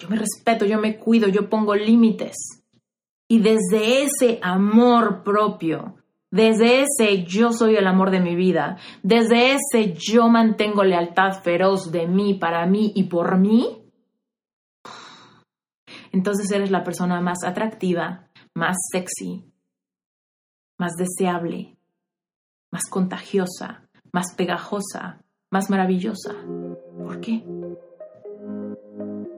Yo me respeto, yo me cuido, yo pongo límites. Y desde ese amor propio, desde ese yo soy el amor de mi vida, desde ese yo mantengo lealtad feroz de mí, para mí y por mí, entonces eres la persona más atractiva, más sexy, más deseable, más contagiosa, más pegajosa, más maravillosa. ¿Por qué?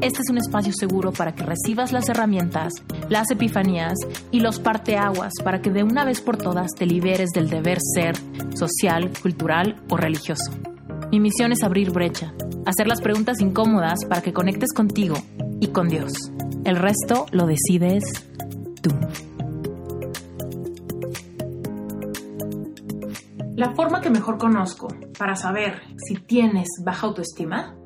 este es un espacio seguro para que recibas las herramientas, las epifanías y los parteaguas para que de una vez por todas te liberes del deber ser social, cultural o religioso. Mi misión es abrir brecha, hacer las preguntas incómodas para que conectes contigo y con Dios. El resto lo decides tú. La forma que mejor conozco para saber si tienes baja autoestima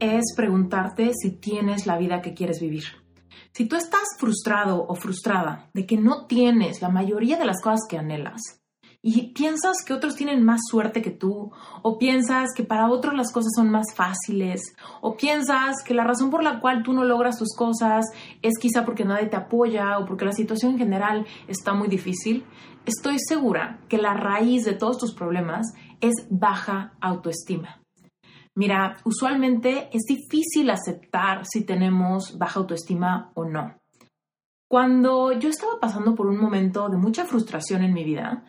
es preguntarte si tienes la vida que quieres vivir. Si tú estás frustrado o frustrada de que no tienes la mayoría de las cosas que anhelas y piensas que otros tienen más suerte que tú, o piensas que para otros las cosas son más fáciles, o piensas que la razón por la cual tú no logras tus cosas es quizá porque nadie te apoya o porque la situación en general está muy difícil, estoy segura que la raíz de todos tus problemas es baja autoestima. Mira, usualmente es difícil aceptar si tenemos baja autoestima o no. Cuando yo estaba pasando por un momento de mucha frustración en mi vida,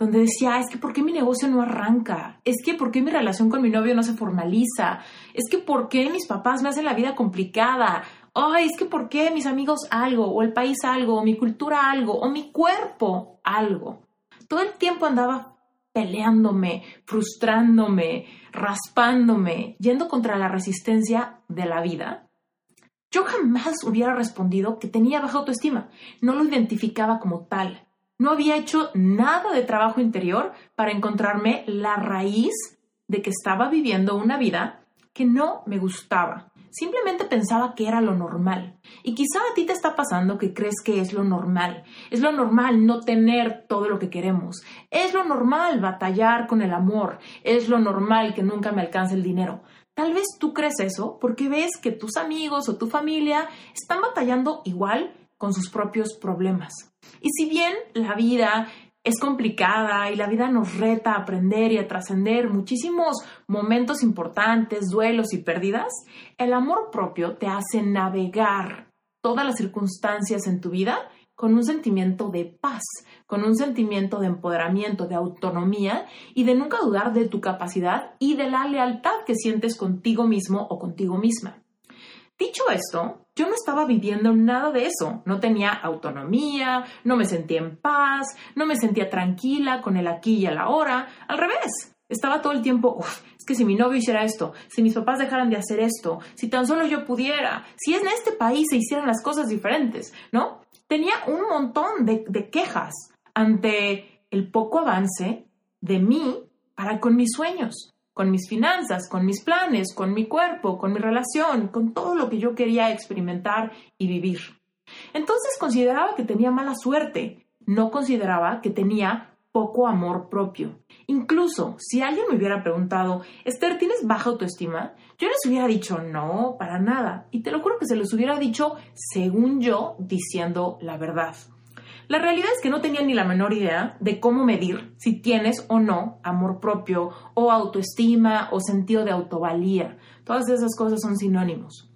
donde decía, es que ¿por qué mi negocio no arranca? Es que ¿por qué mi relación con mi novio no se formaliza? Es que ¿por qué mis papás me hacen la vida complicada? Ay, es que ¿por qué mis amigos algo? O el país algo, o mi cultura algo, o mi cuerpo algo. Todo el tiempo andaba peleándome, frustrándome, raspándome, yendo contra la resistencia de la vida, yo jamás hubiera respondido que tenía baja autoestima. No lo identificaba como tal. No había hecho nada de trabajo interior para encontrarme la raíz de que estaba viviendo una vida que no me gustaba. Simplemente pensaba que era lo normal. Y quizá a ti te está pasando que crees que es lo normal. Es lo normal no tener todo lo que queremos. Es lo normal batallar con el amor. Es lo normal que nunca me alcance el dinero. Tal vez tú crees eso porque ves que tus amigos o tu familia están batallando igual con sus propios problemas. Y si bien la vida es complicada y la vida nos reta a aprender y a trascender muchísimos momentos importantes, duelos y pérdidas, el amor propio te hace navegar todas las circunstancias en tu vida con un sentimiento de paz, con un sentimiento de empoderamiento, de autonomía y de nunca dudar de tu capacidad y de la lealtad que sientes contigo mismo o contigo misma. Dicho esto, yo no estaba viviendo nada de eso. No tenía autonomía, no me sentía en paz, no me sentía tranquila con el aquí y el ahora. Al revés, estaba todo el tiempo, es que si mi novio hiciera esto, si mis papás dejaran de hacer esto, si tan solo yo pudiera, si en este país se hicieran las cosas diferentes, ¿no? Tenía un montón de, de quejas ante el poco avance de mí para con mis sueños con mis finanzas, con mis planes, con mi cuerpo, con mi relación, con todo lo que yo quería experimentar y vivir. Entonces consideraba que tenía mala suerte, no consideraba que tenía poco amor propio. Incluso si alguien me hubiera preguntado, Esther, ¿tienes baja autoestima? Yo les hubiera dicho, no, para nada. Y te lo juro que se los hubiera dicho según yo, diciendo la verdad. La realidad es que no tenía ni la menor idea de cómo medir si tienes o no amor propio o autoestima o sentido de autovalía. Todas esas cosas son sinónimos.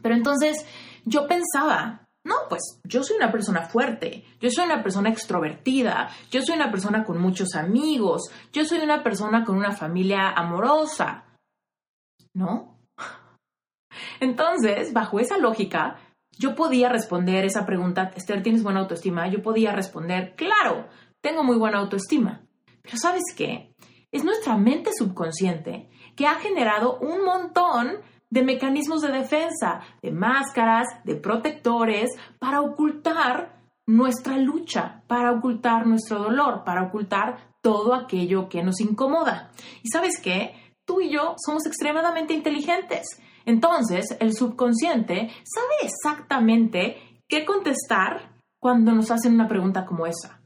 Pero entonces yo pensaba, no, pues yo soy una persona fuerte, yo soy una persona extrovertida, yo soy una persona con muchos amigos, yo soy una persona con una familia amorosa. ¿No? Entonces, bajo esa lógica, yo podía responder esa pregunta, Esther, ¿tienes buena autoestima? Yo podía responder, claro, tengo muy buena autoestima. Pero ¿sabes qué? Es nuestra mente subconsciente que ha generado un montón de mecanismos de defensa, de máscaras, de protectores, para ocultar nuestra lucha, para ocultar nuestro dolor, para ocultar todo aquello que nos incomoda. Y sabes qué? Tú y yo somos extremadamente inteligentes. Entonces, el subconsciente sabe exactamente qué contestar cuando nos hacen una pregunta como esa.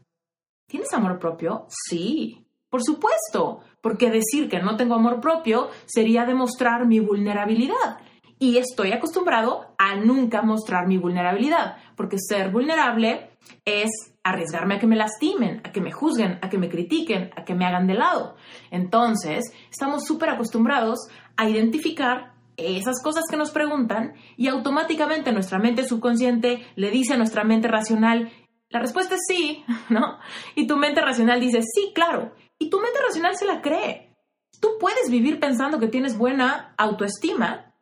¿Tienes amor propio? Sí, por supuesto, porque decir que no tengo amor propio sería demostrar mi vulnerabilidad. Y estoy acostumbrado a nunca mostrar mi vulnerabilidad, porque ser vulnerable es arriesgarme a que me lastimen, a que me juzguen, a que me critiquen, a que me hagan de lado. Entonces, estamos súper acostumbrados a identificar esas cosas que nos preguntan y automáticamente nuestra mente subconsciente le dice a nuestra mente racional, la respuesta es sí, ¿no? Y tu mente racional dice, sí, claro. Y tu mente racional se la cree. Tú puedes vivir pensando que tienes buena autoestima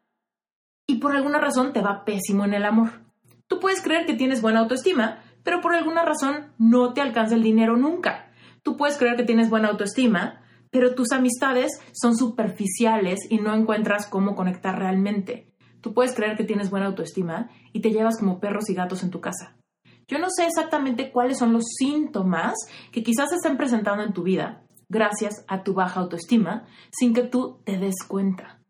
y por alguna razón te va pésimo en el amor. Tú puedes creer que tienes buena autoestima, pero por alguna razón no te alcanza el dinero nunca. Tú puedes creer que tienes buena autoestima, pero tus amistades son superficiales y no encuentras cómo conectar realmente. Tú puedes creer que tienes buena autoestima y te llevas como perros y gatos en tu casa. Yo no sé exactamente cuáles son los síntomas que quizás estén presentando en tu vida gracias a tu baja autoestima sin que tú te des cuenta.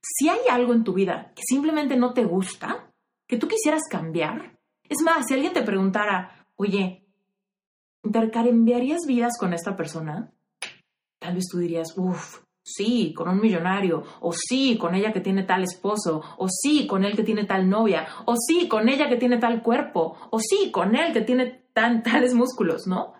Si hay algo en tu vida que simplemente no te gusta, que tú quisieras cambiar, es más, si alguien te preguntara, oye, ¿intercambiarías vidas con esta persona? Tal vez tú dirías, uff, sí, con un millonario, o sí, con ella que tiene tal esposo, o sí, con él que tiene tal novia, o sí, con ella que tiene tal cuerpo, o sí, con él que tiene tan, tales músculos, ¿no?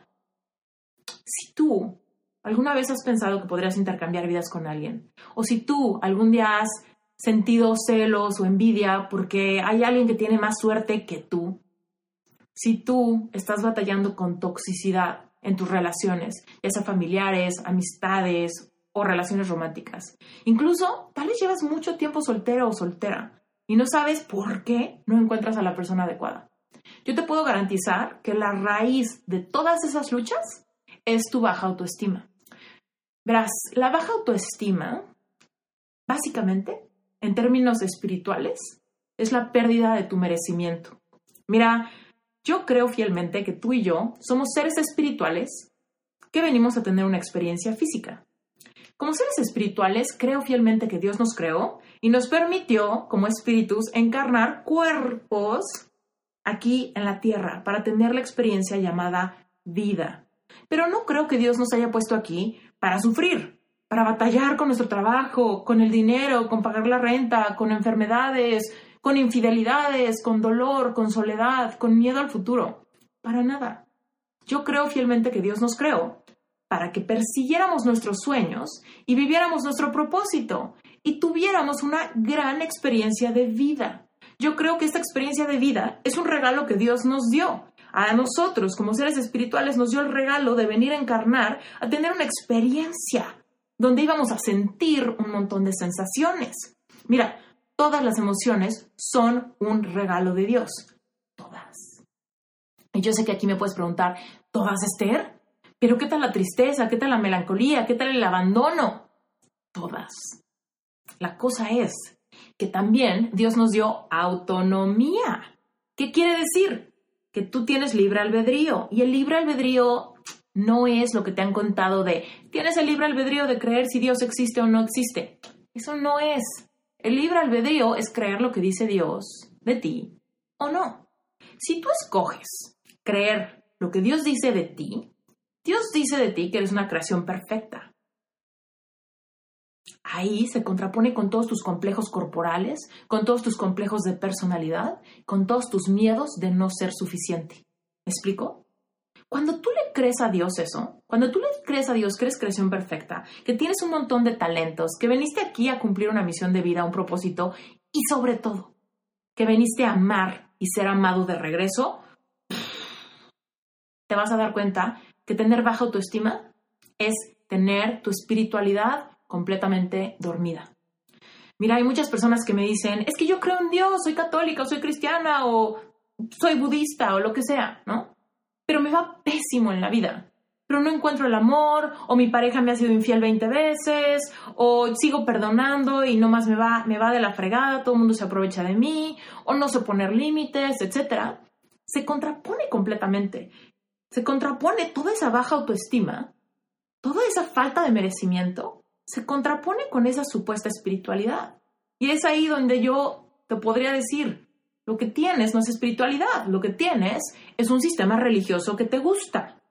Si tú alguna vez has pensado que podrías intercambiar vidas con alguien, o si tú algún día has sentido celos o envidia porque hay alguien que tiene más suerte que tú, si tú estás batallando con toxicidad, en tus relaciones, ya sea familiares, amistades o relaciones románticas. Incluso, tal vez llevas mucho tiempo soltero o soltera y no sabes por qué no encuentras a la persona adecuada. Yo te puedo garantizar que la raíz de todas esas luchas es tu baja autoestima. Verás, la baja autoestima, básicamente, en términos espirituales, es la pérdida de tu merecimiento. Mira, yo creo fielmente que tú y yo somos seres espirituales que venimos a tener una experiencia física. Como seres espirituales, creo fielmente que Dios nos creó y nos permitió, como espíritus, encarnar cuerpos aquí en la tierra para tener la experiencia llamada vida. Pero no creo que Dios nos haya puesto aquí para sufrir, para batallar con nuestro trabajo, con el dinero, con pagar la renta, con enfermedades, con infidelidades, con dolor, con soledad, con miedo al futuro. Para nada. Yo creo fielmente que Dios nos creó para que persiguiéramos nuestros sueños y viviéramos nuestro propósito y tuviéramos una gran experiencia de vida. Yo creo que esta experiencia de vida es un regalo que Dios nos dio. A nosotros, como seres espirituales, nos dio el regalo de venir a encarnar, a tener una experiencia donde íbamos a sentir un montón de sensaciones. Mira, todas las emociones son un regalo de Dios. Todas. Y yo sé que aquí me puedes preguntar, ¿todas, Esther? Pero ¿qué tal la tristeza? ¿Qué tal la melancolía? ¿Qué tal el abandono? Todas. La cosa es que también Dios nos dio autonomía. ¿Qué quiere decir? Que tú tienes libre albedrío. Y el libre albedrío no es lo que te han contado de, tienes el libre albedrío de creer si Dios existe o no existe. Eso no es. El libre albedrío es creer lo que dice Dios de ti o no. Si tú escoges creer lo que Dios dice de ti, Dios dice de ti que eres una creación perfecta. Ahí se contrapone con todos tus complejos corporales, con todos tus complejos de personalidad, con todos tus miedos de no ser suficiente. ¿Me explico? Cuando tú le crees a Dios eso, cuando tú le crees a Dios que eres creación perfecta, que tienes un montón de talentos, que veniste aquí a cumplir una misión de vida, un propósito y sobre todo, que veniste a amar y ser amado de regreso, te vas a dar cuenta que tener baja autoestima es tener tu espiritualidad completamente dormida. Mira, hay muchas personas que me dicen, es que yo creo en Dios, soy católica, o soy cristiana, o soy budista, o lo que sea, ¿no? Pero me va pésimo en la vida. Pero no encuentro el amor, o mi pareja me ha sido infiel 20 veces, o sigo perdonando y nomás me va, me va de la fregada, todo el mundo se aprovecha de mí, o no sé poner límites, etc. se contrapone completamente. Se contrapone toda esa baja autoestima, toda esa falta de merecimiento, se contrapone con esa supuesta espiritualidad. Y es ahí donde yo te podría decir, lo que tienes no es espiritualidad, lo que tienes es un sistema religioso que te gusta.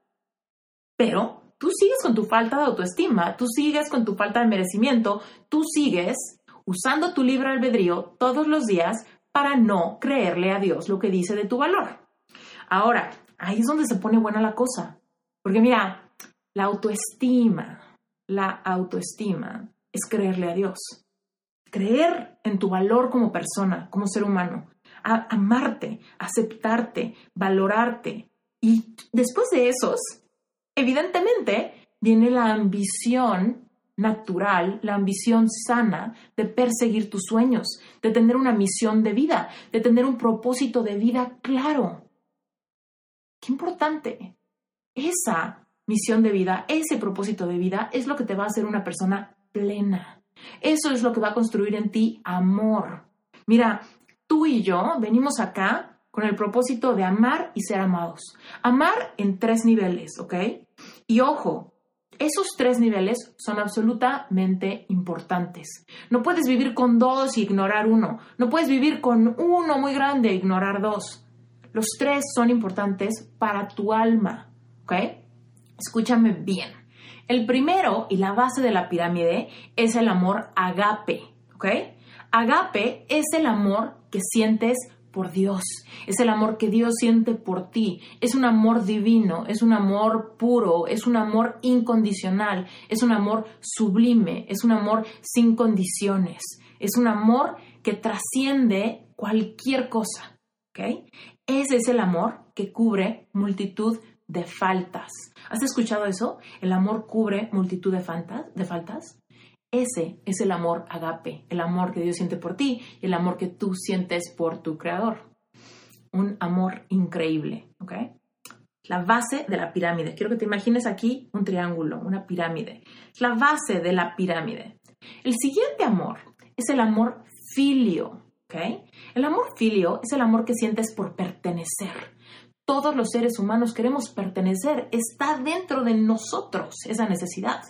Pero tú sigues con tu falta de autoestima, tú sigues con tu falta de merecimiento, tú sigues usando tu libre albedrío todos los días para no creerle a Dios lo que dice de tu valor. Ahora, ahí es donde se pone buena la cosa. Porque mira, la autoestima, la autoestima es creerle a Dios. Creer en tu valor como persona, como ser humano. Amarte, aceptarte, valorarte. Y después de esos, evidentemente, viene la ambición natural, la ambición sana de perseguir tus sueños, de tener una misión de vida, de tener un propósito de vida claro. Qué importante. Esa misión de vida, ese propósito de vida es lo que te va a hacer una persona plena. Eso es lo que va a construir en ti amor. Mira, tú y yo venimos acá con el propósito de amar y ser amados. Amar en tres niveles, ¿ok? Y ojo, esos tres niveles son absolutamente importantes. No puedes vivir con dos y ignorar uno. No puedes vivir con uno muy grande e ignorar dos. Los tres son importantes para tu alma. ¿Ok? Escúchame bien. El primero y la base de la pirámide es el amor agape. ¿Ok? Agape es el amor que sientes por Dios, es el amor que Dios siente por ti, es un amor divino, es un amor puro, es un amor incondicional, es un amor sublime, es un amor sin condiciones, es un amor que trasciende cualquier cosa, ¿ok? Ese es el amor que cubre multitud de faltas. ¿Has escuchado eso? El amor cubre multitud de faltas, de faltas. Ese es el amor agape, el amor que Dios siente por ti y el amor que tú sientes por tu creador. Un amor increíble, ¿ok? La base de la pirámide. Quiero que te imagines aquí un triángulo, una pirámide. La base de la pirámide. El siguiente amor es el amor filio, ¿ok? El amor filio es el amor que sientes por pertenecer. Todos los seres humanos queremos pertenecer. Está dentro de nosotros esa necesidad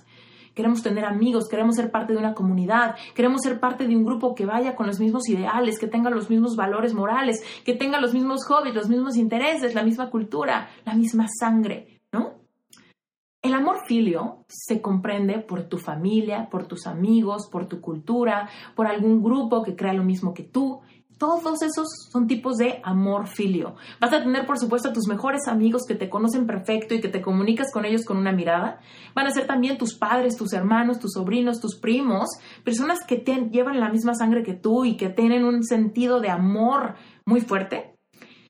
queremos tener amigos, queremos ser parte de una comunidad, queremos ser parte de un grupo que vaya con los mismos ideales, que tenga los mismos valores morales, que tenga los mismos hobbies, los mismos intereses, la misma cultura, la misma sangre, ¿no? El amor filio se comprende por tu familia, por tus amigos, por tu cultura, por algún grupo que crea lo mismo que tú. Todos esos son tipos de amor filio. Vas a tener, por supuesto, a tus mejores amigos que te conocen perfecto y que te comunicas con ellos con una mirada. Van a ser también tus padres, tus hermanos, tus sobrinos, tus primos, personas que te llevan la misma sangre que tú y que tienen un sentido de amor muy fuerte.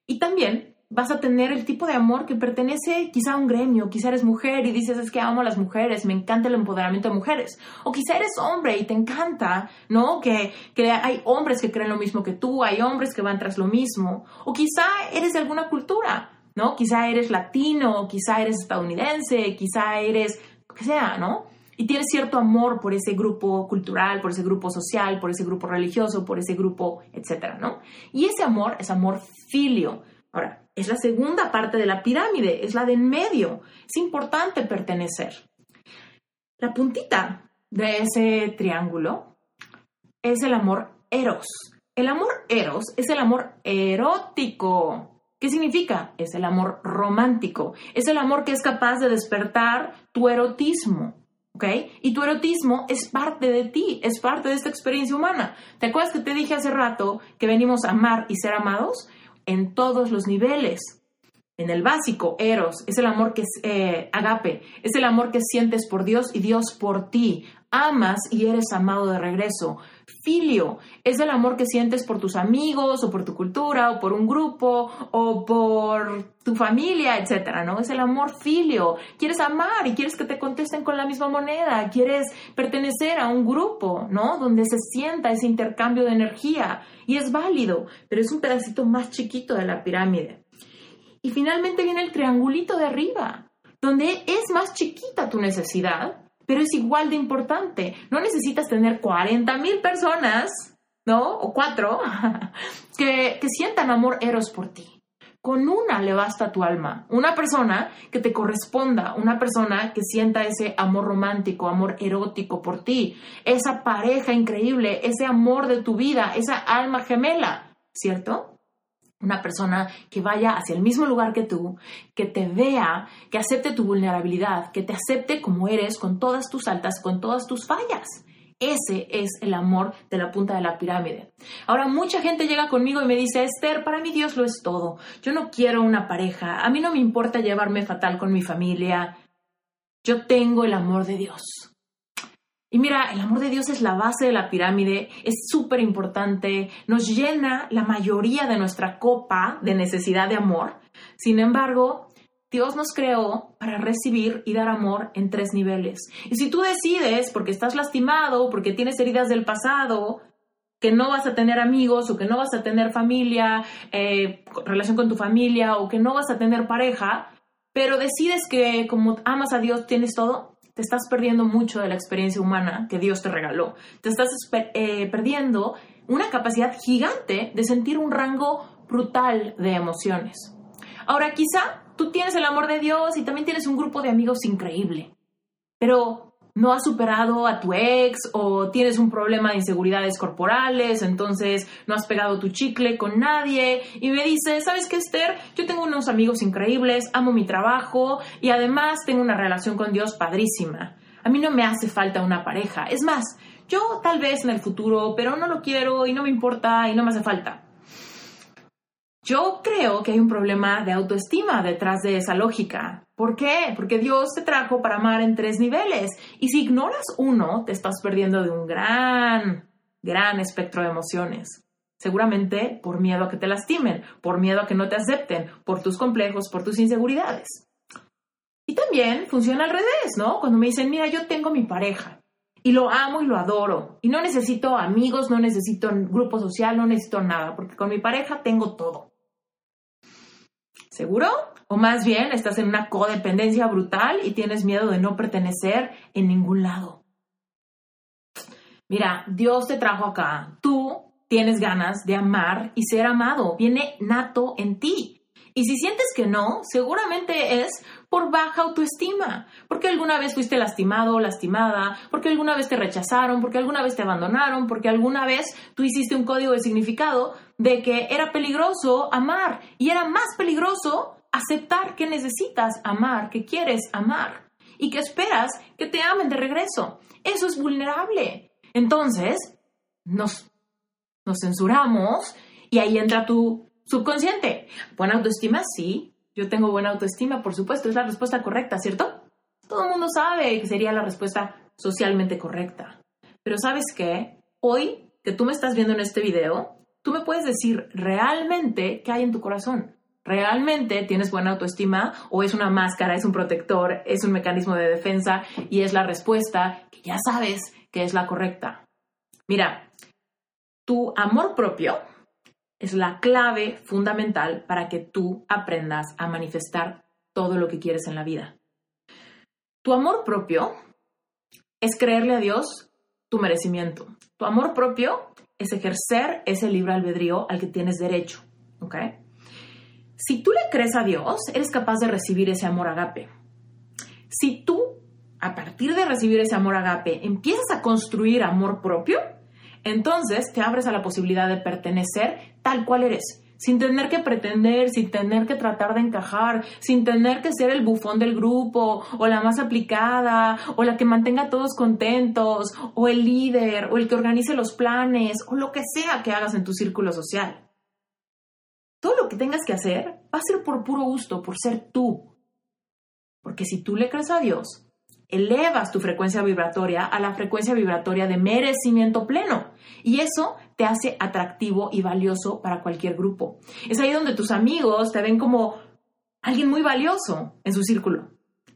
Y también vas a tener el tipo de amor que pertenece quizá a un gremio, quizá eres mujer y dices es que amo a las mujeres, me encanta el empoderamiento de mujeres, o quizá eres hombre y te encanta, ¿no? Que, que hay hombres que creen lo mismo que tú, hay hombres que van tras lo mismo, o quizá eres de alguna cultura, ¿no? Quizá eres latino, quizá eres estadounidense, quizá eres lo que sea, ¿no? Y tienes cierto amor por ese grupo cultural, por ese grupo social, por ese grupo religioso, por ese grupo, etcétera, ¿no? Y ese amor es amor filio. Ahora, es la segunda parte de la pirámide, es la de en medio. Es importante pertenecer. La puntita de ese triángulo es el amor eros. El amor eros es el amor erótico. ¿Qué significa? Es el amor romántico. Es el amor que es capaz de despertar tu erotismo. ¿Ok? Y tu erotismo es parte de ti, es parte de esta experiencia humana. ¿Te acuerdas que te dije hace rato que venimos a amar y ser amados? En todos los niveles. En el básico, eros, es el amor que es eh, agape, es el amor que sientes por Dios y Dios por ti. Amas y eres amado de regreso. Filio es el amor que sientes por tus amigos o por tu cultura o por un grupo o por tu familia, etcétera, ¿no? Es el amor filio. Quieres amar y quieres que te contesten con la misma moneda, quieres pertenecer a un grupo, ¿no? Donde se sienta ese intercambio de energía y es válido, pero es un pedacito más chiquito de la pirámide. Y finalmente viene el triangulito de arriba, donde es más chiquita tu necesidad, pero es igual de importante. No necesitas tener 40 mil personas, ¿no? O cuatro, que, que sientan amor eros por ti. Con una le basta tu alma. Una persona que te corresponda, una persona que sienta ese amor romántico, amor erótico por ti, esa pareja increíble, ese amor de tu vida, esa alma gemela, ¿cierto? Una persona que vaya hacia el mismo lugar que tú, que te vea, que acepte tu vulnerabilidad, que te acepte como eres, con todas tus altas, con todas tus fallas. Ese es el amor de la punta de la pirámide. Ahora, mucha gente llega conmigo y me dice, Esther, para mí Dios lo es todo. Yo no quiero una pareja. A mí no me importa llevarme fatal con mi familia. Yo tengo el amor de Dios. Y mira, el amor de Dios es la base de la pirámide, es súper importante, nos llena la mayoría de nuestra copa de necesidad de amor. Sin embargo, Dios nos creó para recibir y dar amor en tres niveles. Y si tú decides, porque estás lastimado, porque tienes heridas del pasado, que no vas a tener amigos o que no vas a tener familia, eh, relación con tu familia o que no vas a tener pareja, pero decides que como amas a Dios tienes todo, te estás perdiendo mucho de la experiencia humana que Dios te regaló. Te estás eh, perdiendo una capacidad gigante de sentir un rango brutal de emociones. Ahora, quizá tú tienes el amor de Dios y también tienes un grupo de amigos increíble, pero no has superado a tu ex o tienes un problema de inseguridades corporales, entonces no has pegado tu chicle con nadie y me dices, ¿sabes qué, Esther? Yo tengo unos amigos increíbles, amo mi trabajo y además tengo una relación con Dios padrísima. A mí no me hace falta una pareja. Es más, yo tal vez en el futuro, pero no lo quiero y no me importa y no me hace falta. Yo creo que hay un problema de autoestima detrás de esa lógica. ¿Por qué? Porque Dios te trajo para amar en tres niveles. Y si ignoras uno, te estás perdiendo de un gran, gran espectro de emociones. Seguramente por miedo a que te lastimen, por miedo a que no te acepten, por tus complejos, por tus inseguridades. Y también funciona al revés, ¿no? Cuando me dicen, mira, yo tengo mi pareja y lo amo y lo adoro y no necesito amigos, no necesito grupo social, no necesito nada, porque con mi pareja tengo todo. ¿Seguro? O más bien estás en una codependencia brutal y tienes miedo de no pertenecer en ningún lado. Mira, Dios te trajo acá. Tú tienes ganas de amar y ser amado. Viene nato en ti. Y si sientes que no, seguramente es por baja autoestima, porque alguna vez fuiste lastimado o lastimada, porque alguna vez te rechazaron, porque alguna vez te abandonaron, porque alguna vez tú hiciste un código de significado de que era peligroso amar y era más peligroso aceptar que necesitas amar, que quieres amar y que esperas que te amen de regreso. Eso es vulnerable. Entonces, nos, nos censuramos y ahí entra tu Subconsciente. Buena autoestima, sí. Yo tengo buena autoestima, por supuesto, es la respuesta correcta, ¿cierto? Todo el mundo sabe que sería la respuesta socialmente correcta. Pero ¿sabes qué? Hoy que tú me estás viendo en este video, tú me puedes decir realmente qué hay en tu corazón. ¿Realmente tienes buena autoestima o es una máscara, es un protector, es un mecanismo de defensa y es la respuesta que ya sabes que es la correcta? Mira, tu amor propio es la clave fundamental para que tú aprendas a manifestar todo lo que quieres en la vida. Tu amor propio es creerle a Dios tu merecimiento. Tu amor propio es ejercer ese libre albedrío al que tienes derecho. Si tú le crees a Dios, eres capaz de recibir ese amor agape. Si tú, a partir de recibir ese amor agape, empiezas a construir amor propio, entonces te abres a la posibilidad de pertenecer tal cual eres, sin tener que pretender, sin tener que tratar de encajar, sin tener que ser el bufón del grupo, o la más aplicada, o la que mantenga a todos contentos, o el líder, o el que organice los planes, o lo que sea que hagas en tu círculo social. Todo lo que tengas que hacer va a ser por puro gusto, por ser tú. Porque si tú le crees a Dios, elevas tu frecuencia vibratoria a la frecuencia vibratoria de merecimiento pleno. Y eso te hace atractivo y valioso para cualquier grupo. Es ahí donde tus amigos te ven como alguien muy valioso en su círculo.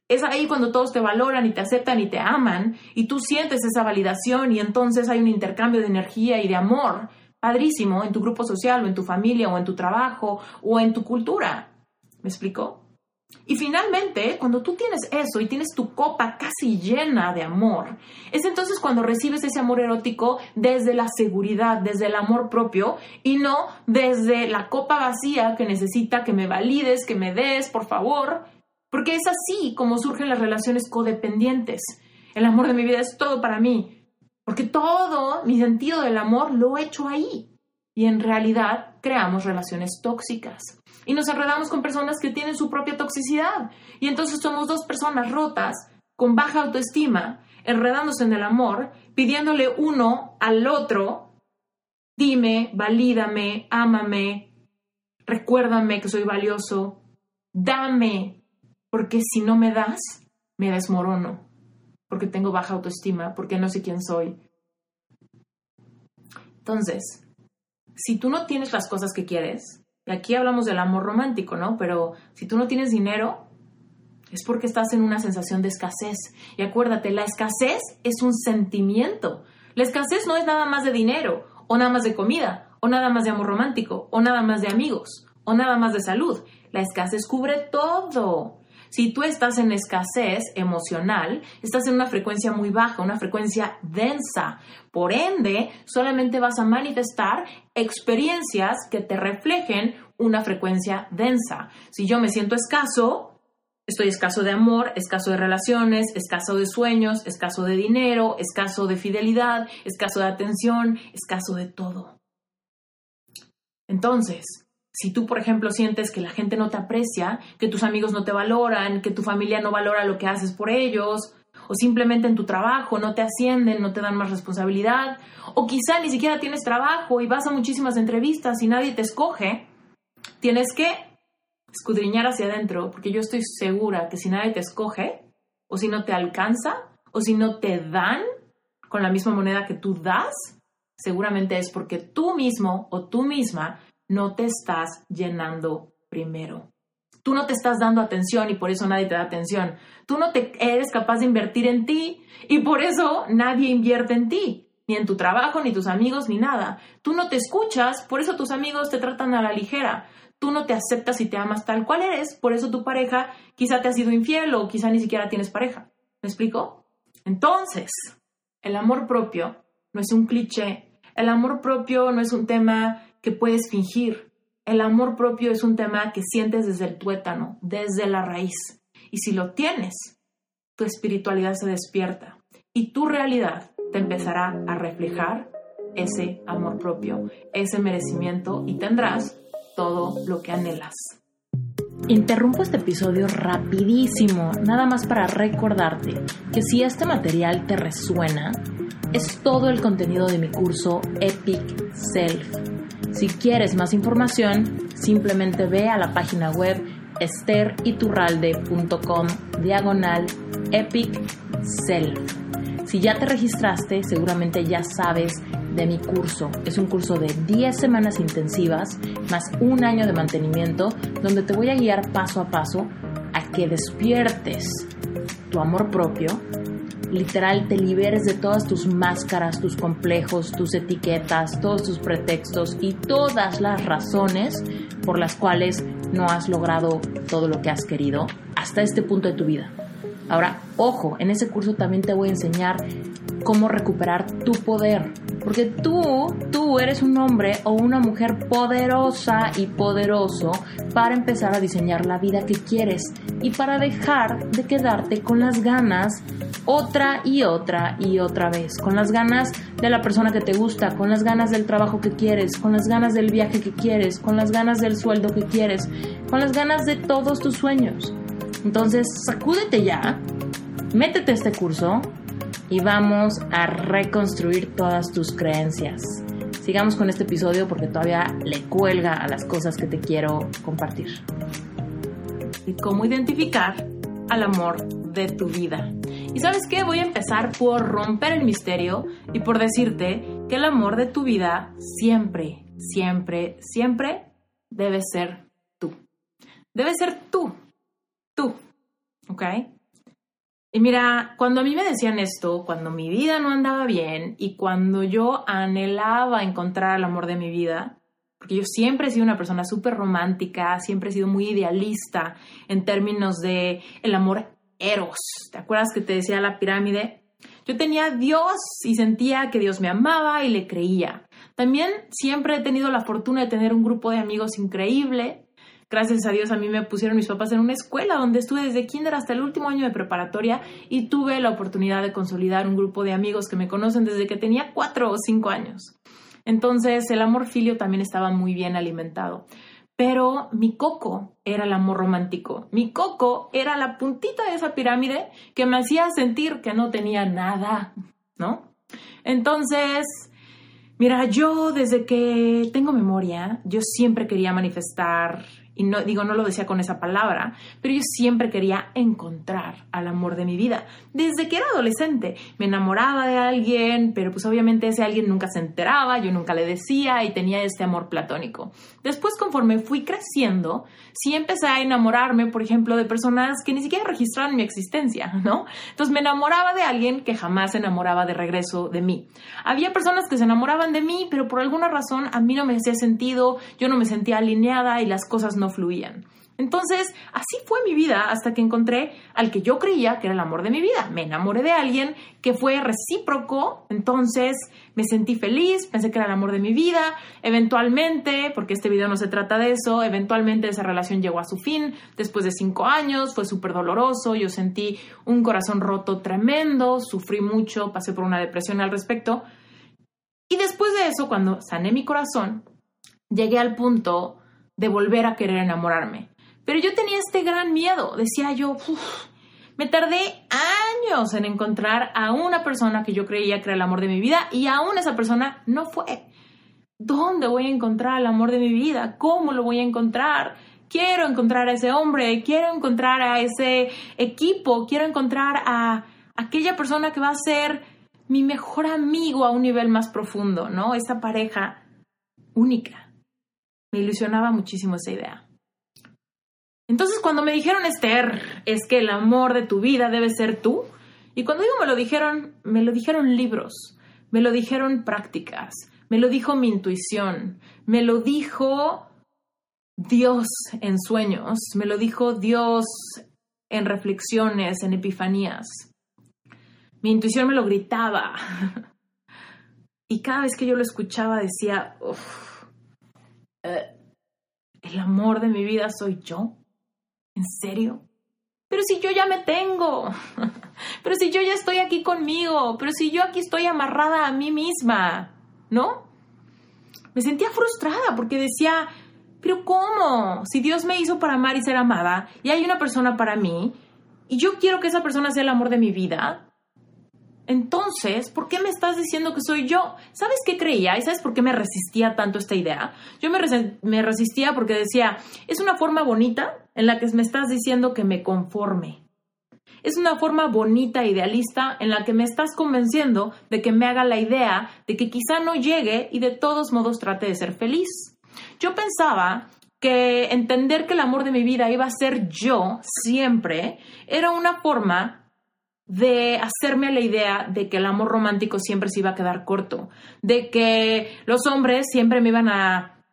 Es ahí cuando todos te valoran y te aceptan y te aman y tú sientes esa validación y entonces hay un intercambio de energía y de amor padrísimo en tu grupo social o en tu familia o en tu trabajo o en tu cultura. ¿Me explico? Y finalmente, cuando tú tienes eso y tienes tu copa casi llena de amor, es entonces cuando recibes ese amor erótico desde la seguridad, desde el amor propio y no desde la copa vacía que necesita que me valides, que me des, por favor, porque es así como surgen las relaciones codependientes. El amor de mi vida es todo para mí, porque todo mi sentido del amor lo he hecho ahí. Y en realidad creamos relaciones tóxicas y nos enredamos con personas que tienen su propia toxicidad. Y entonces somos dos personas rotas, con baja autoestima, enredándose en el amor, pidiéndole uno al otro, dime, valídame, ámame, recuérdame que soy valioso, dame, porque si no me das, me desmorono, porque tengo baja autoestima, porque no sé quién soy. Entonces, si tú no tienes las cosas que quieres, aquí hablamos del amor romántico, ¿no? Pero si tú no tienes dinero, es porque estás en una sensación de escasez. Y acuérdate, la escasez es un sentimiento. La escasez no es nada más de dinero, o nada más de comida, o nada más de amor romántico, o nada más de amigos, o nada más de salud. La escasez cubre todo. Si tú estás en escasez emocional, estás en una frecuencia muy baja, una frecuencia densa. Por ende, solamente vas a manifestar experiencias que te reflejen una frecuencia densa. Si yo me siento escaso, estoy escaso de amor, escaso de relaciones, escaso de sueños, escaso de dinero, escaso de fidelidad, escaso de atención, escaso de todo. Entonces, si tú, por ejemplo, sientes que la gente no te aprecia, que tus amigos no te valoran, que tu familia no valora lo que haces por ellos, o simplemente en tu trabajo no te ascienden, no te dan más responsabilidad, o quizá ni siquiera tienes trabajo y vas a muchísimas entrevistas y nadie te escoge, tienes que escudriñar hacia adentro, porque yo estoy segura que si nadie te escoge, o si no te alcanza, o si no te dan con la misma moneda que tú das, seguramente es porque tú mismo o tú misma no te estás llenando primero. Tú no te estás dando atención y por eso nadie te da atención. Tú no te eres capaz de invertir en ti y por eso nadie invierte en ti, ni en tu trabajo, ni tus amigos, ni nada. Tú no te escuchas, por eso tus amigos te tratan a la ligera. Tú no te aceptas y te amas tal cual eres, por eso tu pareja quizá te ha sido infiel o quizá ni siquiera tienes pareja. ¿Me explico? Entonces, el amor propio no es un cliché. El amor propio no es un tema que puedes fingir. El amor propio es un tema que sientes desde el tuétano, desde la raíz. Y si lo tienes, tu espiritualidad se despierta y tu realidad te empezará a reflejar ese amor propio, ese merecimiento y tendrás todo lo que anhelas. Interrumpo este episodio rapidísimo, nada más para recordarte que si este material te resuena, es todo el contenido de mi curso Epic Self si quieres más información, simplemente ve a la página web esteriturralde.com diagonal epic self. Si ya te registraste, seguramente ya sabes de mi curso. Es un curso de 10 semanas intensivas más un año de mantenimiento donde te voy a guiar paso a paso a que despiertes tu amor propio literal te liberes de todas tus máscaras, tus complejos, tus etiquetas, todos tus pretextos y todas las razones por las cuales no has logrado todo lo que has querido hasta este punto de tu vida. Ahora, ojo, en ese curso también te voy a enseñar cómo recuperar tu poder. Porque tú, tú eres un hombre o una mujer poderosa y poderoso para empezar a diseñar la vida que quieres y para dejar de quedarte con las ganas otra y otra y otra vez, con las ganas de la persona que te gusta, con las ganas del trabajo que quieres, con las ganas del viaje que quieres, con las ganas del sueldo que quieres, con las ganas de todos tus sueños. Entonces, sacúdete ya, métete este curso y vamos a reconstruir todas tus creencias. Sigamos con este episodio porque todavía le cuelga a las cosas que te quiero compartir. Cómo identificar al amor de tu vida. Y sabes qué, voy a empezar por romper el misterio y por decirte que el amor de tu vida siempre, siempre, siempre debe ser tú. Debe ser tú, tú, ¿ok? Y mira, cuando a mí me decían esto, cuando mi vida no andaba bien y cuando yo anhelaba encontrar el amor de mi vida, porque yo siempre he sido una persona súper romántica, siempre he sido muy idealista en términos de el amor eros. ¿Te acuerdas que te decía la pirámide? Yo tenía Dios y sentía que Dios me amaba y le creía. También siempre he tenido la fortuna de tener un grupo de amigos increíble. Gracias a Dios a mí me pusieron mis papás en una escuela donde estuve desde kinder hasta el último año de preparatoria y tuve la oportunidad de consolidar un grupo de amigos que me conocen desde que tenía cuatro o cinco años. Entonces el amor filio también estaba muy bien alimentado. Pero mi coco era el amor romántico. Mi coco era la puntita de esa pirámide que me hacía sentir que no tenía nada, ¿no? Entonces, mira, yo desde que tengo memoria, yo siempre quería manifestar y no digo, no lo decía con esa palabra, pero yo siempre quería encontrar al amor de mi vida. Desde que era adolescente me enamoraba de alguien, pero pues obviamente ese alguien nunca se enteraba, yo nunca le decía y tenía este amor platónico. Después conforme fui creciendo, sí empecé a enamorarme, por ejemplo, de personas que ni siquiera registraron mi existencia, ¿no? Entonces me enamoraba de alguien que jamás se enamoraba de regreso de mí. Había personas que se enamoraban de mí, pero por alguna razón a mí no me hacía sentido, yo no me sentía alineada y las cosas no fluían. Entonces, así fue mi vida hasta que encontré al que yo creía que era el amor de mi vida. Me enamoré de alguien que fue recíproco, entonces me sentí feliz, pensé que era el amor de mi vida. Eventualmente, porque este video no se trata de eso, eventualmente esa relación llegó a su fin después de cinco años, fue súper doloroso, yo sentí un corazón roto tremendo, sufrí mucho, pasé por una depresión al respecto. Y después de eso, cuando sané mi corazón, llegué al punto de volver a querer enamorarme. Pero yo tenía este gran miedo, decía yo, me tardé años en encontrar a una persona que yo creía que era el amor de mi vida y aún esa persona no fue. ¿Dónde voy a encontrar el amor de mi vida? ¿Cómo lo voy a encontrar? Quiero encontrar a ese hombre, quiero encontrar a ese equipo, quiero encontrar a aquella persona que va a ser mi mejor amigo a un nivel más profundo, ¿no? Esa pareja única. Me ilusionaba muchísimo esa idea. Entonces cuando me dijeron, Esther, es que el amor de tu vida debe ser tú, y cuando digo me lo dijeron, me lo dijeron libros, me lo dijeron prácticas, me lo dijo mi intuición, me lo dijo Dios en sueños, me lo dijo Dios en reflexiones, en epifanías. Mi intuición me lo gritaba. Y cada vez que yo lo escuchaba decía, eh, ¿el amor de mi vida soy yo? ¿En serio? Pero si yo ya me tengo, pero si yo ya estoy aquí conmigo, pero si yo aquí estoy amarrada a mí misma, ¿no? Me sentía frustrada porque decía, pero ¿cómo? Si Dios me hizo para amar y ser amada y hay una persona para mí y yo quiero que esa persona sea el amor de mi vida, entonces, ¿por qué me estás diciendo que soy yo? ¿Sabes qué creía? ¿Y sabes por qué me resistía tanto esta idea? Yo me, resistía porque decía, es una forma bonita en la que me estás diciendo que me conforme. Es una forma bonita, idealista, en la que me estás convenciendo de que me haga la idea de que quizá no llegue y de todos modos trate de ser feliz. Yo pensaba que entender que el amor de mi vida iba a ser yo siempre era una forma de hacerme la idea de que el amor romántico siempre se iba a quedar corto, de que los hombres siempre me iban a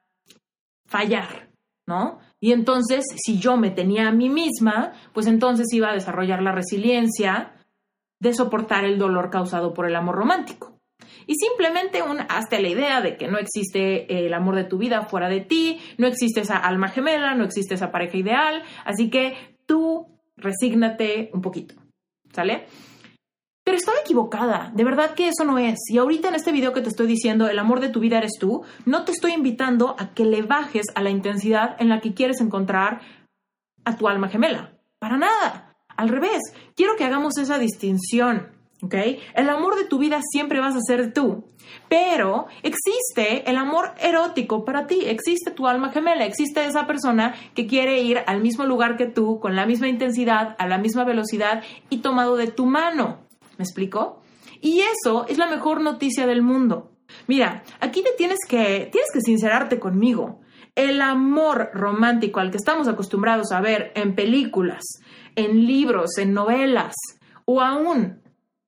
fallar, ¿no? Y entonces, si yo me tenía a mí misma, pues entonces iba a desarrollar la resiliencia de soportar el dolor causado por el amor romántico. Y simplemente un, hasta la idea de que no existe el amor de tu vida fuera de ti, no existe esa alma gemela, no existe esa pareja ideal, así que tú resígnate un poquito. ¿Sale? Pero estaba equivocada, de verdad que eso no es. Y ahorita en este video que te estoy diciendo, el amor de tu vida eres tú, no te estoy invitando a que le bajes a la intensidad en la que quieres encontrar a tu alma gemela. Para nada. Al revés, quiero que hagamos esa distinción. ¿Ok? El amor de tu vida siempre vas a ser tú, pero existe el amor erótico para ti, existe tu alma gemela, existe esa persona que quiere ir al mismo lugar que tú, con la misma intensidad, a la misma velocidad y tomado de tu mano. ¿Me explico? Y eso es la mejor noticia del mundo. Mira, aquí te tienes que, tienes que sincerarte conmigo. El amor romántico al que estamos acostumbrados a ver en películas, en libros, en novelas o aún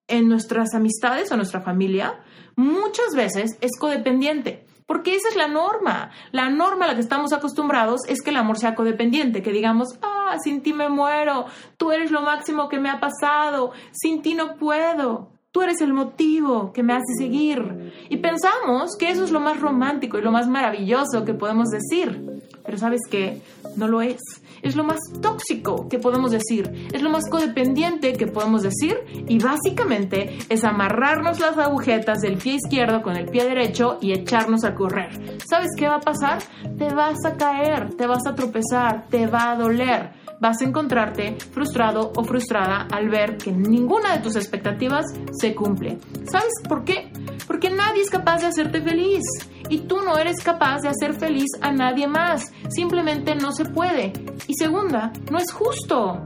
en nuestras amistades o nuestra familia muchas veces es codependiente. Porque esa es la norma. La norma a la que estamos acostumbrados es que el amor sea codependiente, que digamos, ah, sin ti me muero, tú eres lo máximo que me ha pasado, sin ti no puedo. Tú eres el motivo que me hace seguir. Y pensamos que eso es lo más romántico y lo más maravilloso que podemos decir. Pero sabes qué? No lo es. Es lo más tóxico que podemos decir. Es lo más codependiente que podemos decir. Y básicamente es amarrarnos las agujetas del pie izquierdo con el pie derecho y echarnos a correr. ¿Sabes qué va a pasar? Te vas a caer, te vas a tropezar, te va a doler vas a encontrarte frustrado o frustrada al ver que ninguna de tus expectativas se cumple. ¿Sabes por qué? Porque nadie es capaz de hacerte feliz y tú no eres capaz de hacer feliz a nadie más. Simplemente no se puede. Y segunda, no es justo.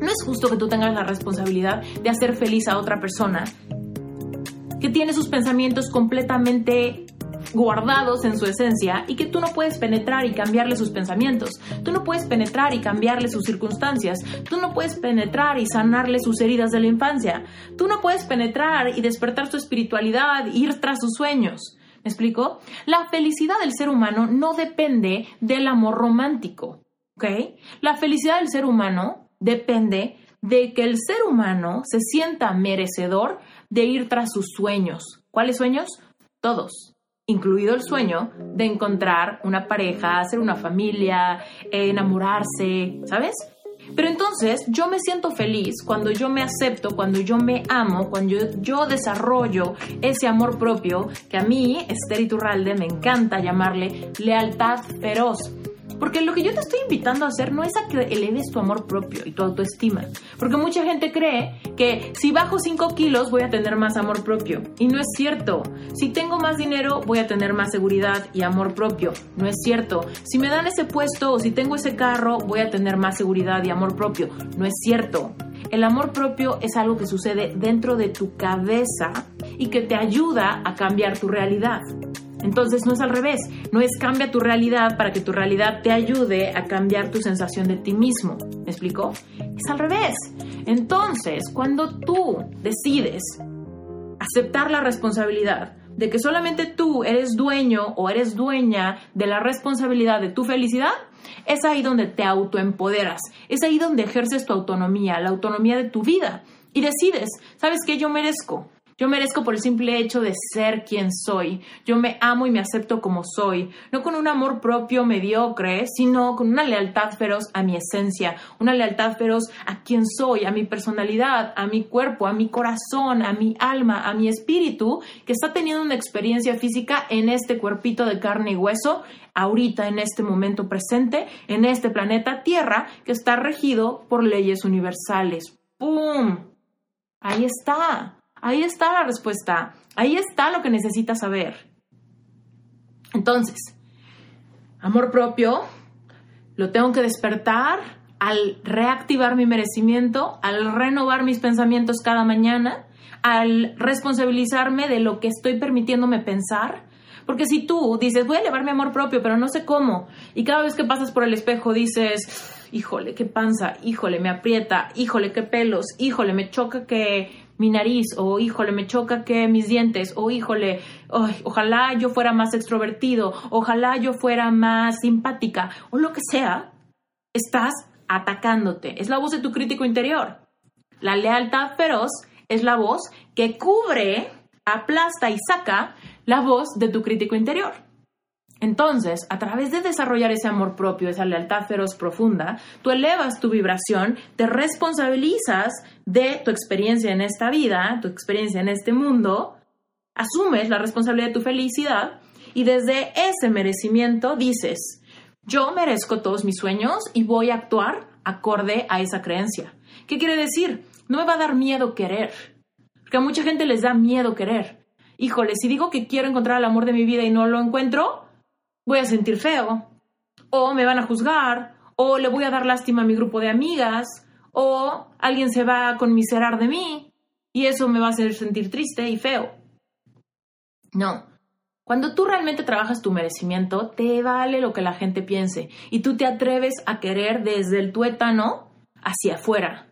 No es justo que tú tengas la responsabilidad de hacer feliz a otra persona que tiene sus pensamientos completamente guardados en su esencia y que tú no puedes penetrar y cambiarle sus pensamientos. Tú no puedes penetrar y cambiarle sus circunstancias. Tú no puedes penetrar y sanarle sus heridas de la infancia. Tú no puedes penetrar y despertar su espiritualidad, ir tras sus sueños. ¿Me explico? La felicidad del ser humano no depende del amor romántico. ¿Ok? La felicidad del ser humano depende de que el ser humano se sienta merecedor de ir tras sus sueños. ¿Cuáles sueños? Todos incluido el sueño de encontrar una pareja, hacer una familia, enamorarse, ¿sabes? Pero entonces yo me siento feliz cuando yo me acepto, cuando yo me amo, cuando yo, yo, desarrollo ese amor propio que a mí, Esther Iturralde, me encanta llamarle lealtad feroz. Porque lo que yo te estoy invitando a hacer no es a que eleves tu amor propio y tu autoestima. Porque mucha gente cree que si bajo 5 kilos voy a tener más amor propio. Y no es cierto. Si tengo más dinero voy a tener más seguridad y amor propio. No es cierto. Si me dan ese puesto o si tengo ese carro voy a tener más seguridad y amor propio. No es cierto. El amor propio es algo que sucede dentro de tu cabeza y que te ayuda a cambiar tu realidad. Entonces no es al revés, no es cambia tu realidad para que tu realidad te ayude a cambiar tu sensación de ti mismo. ¿Me explico? Es al revés. Entonces, cuando tú decides aceptar la responsabilidad de que solamente tú eres dueño o eres dueña de la responsabilidad de tu felicidad, es ahí donde te autoempoderas, es ahí donde ejerces tu autonomía, la autonomía de tu vida y decides, ¿sabes qué yo merezco? Yo merezco por el simple hecho de ser quien soy. Yo me amo y me acepto como soy, no con un amor propio mediocre, sino con una lealtad feroz a mi esencia, una lealtad feroz a quien soy, a mi personalidad, a mi cuerpo, a mi corazón, a mi alma, a mi espíritu, que está teniendo una experiencia física en este cuerpito de carne y hueso, ahorita, en este momento presente, en este planeta Tierra, que está regido por leyes universales. ¡Pum! Ahí está. Ahí está la respuesta. Ahí está lo que necesitas saber. Entonces, amor propio, lo tengo que despertar al reactivar mi merecimiento, al renovar mis pensamientos cada mañana, al responsabilizarme de lo que estoy permitiéndome pensar. Porque si tú dices, voy a elevar mi amor propio, pero no sé cómo, y cada vez que pasas por el espejo dices, híjole, qué panza, híjole, me aprieta, híjole, qué pelos, híjole, me choca que mi nariz, o híjole, me choca que mis dientes, o híjole, ojalá yo fuera más extrovertido, ojalá yo fuera más simpática, o lo que sea, estás atacándote. Es la voz de tu crítico interior. La lealtad feroz es la voz que cubre, aplasta y saca la voz de tu crítico interior. Entonces, a través de desarrollar ese amor propio, esa lealtad feroz profunda, tú elevas tu vibración, te responsabilizas de tu experiencia en esta vida, tu experiencia en este mundo, asumes la responsabilidad de tu felicidad y desde ese merecimiento dices, yo merezco todos mis sueños y voy a actuar acorde a esa creencia. ¿Qué quiere decir? No me va a dar miedo querer, porque a mucha gente les da miedo querer. Híjole, si digo que quiero encontrar el amor de mi vida y no lo encuentro, voy a sentir feo, o me van a juzgar, o le voy a dar lástima a mi grupo de amigas, o alguien se va a conmiserar de mí y eso me va a hacer sentir triste y feo. No. Cuando tú realmente trabajas tu merecimiento, te vale lo que la gente piense y tú te atreves a querer desde el tuétano hacia afuera.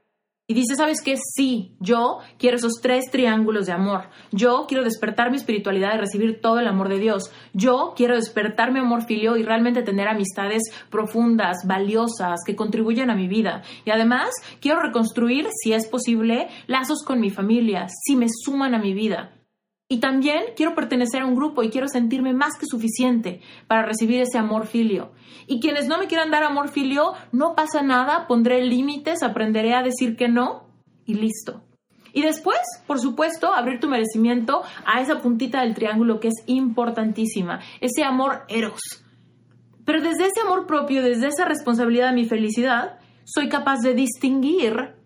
Y dice, ¿sabes qué? Sí, yo quiero esos tres triángulos de amor. Yo quiero despertar mi espiritualidad y recibir todo el amor de Dios. Yo quiero despertar mi amor filio y realmente tener amistades profundas, valiosas, que contribuyan a mi vida. Y además, quiero reconstruir, si es posible, lazos con mi familia, si me suman a mi vida. Y también quiero pertenecer a un grupo y quiero sentirme más que suficiente para recibir ese amor filio. Y quienes no me quieran dar amor filio, no pasa nada, pondré límites, aprenderé a decir que no y listo. Y después, por supuesto, abrir tu merecimiento a esa puntita del triángulo que es importantísima, ese amor eros. Pero desde ese amor propio, desde esa responsabilidad de mi felicidad, soy capaz de distinguir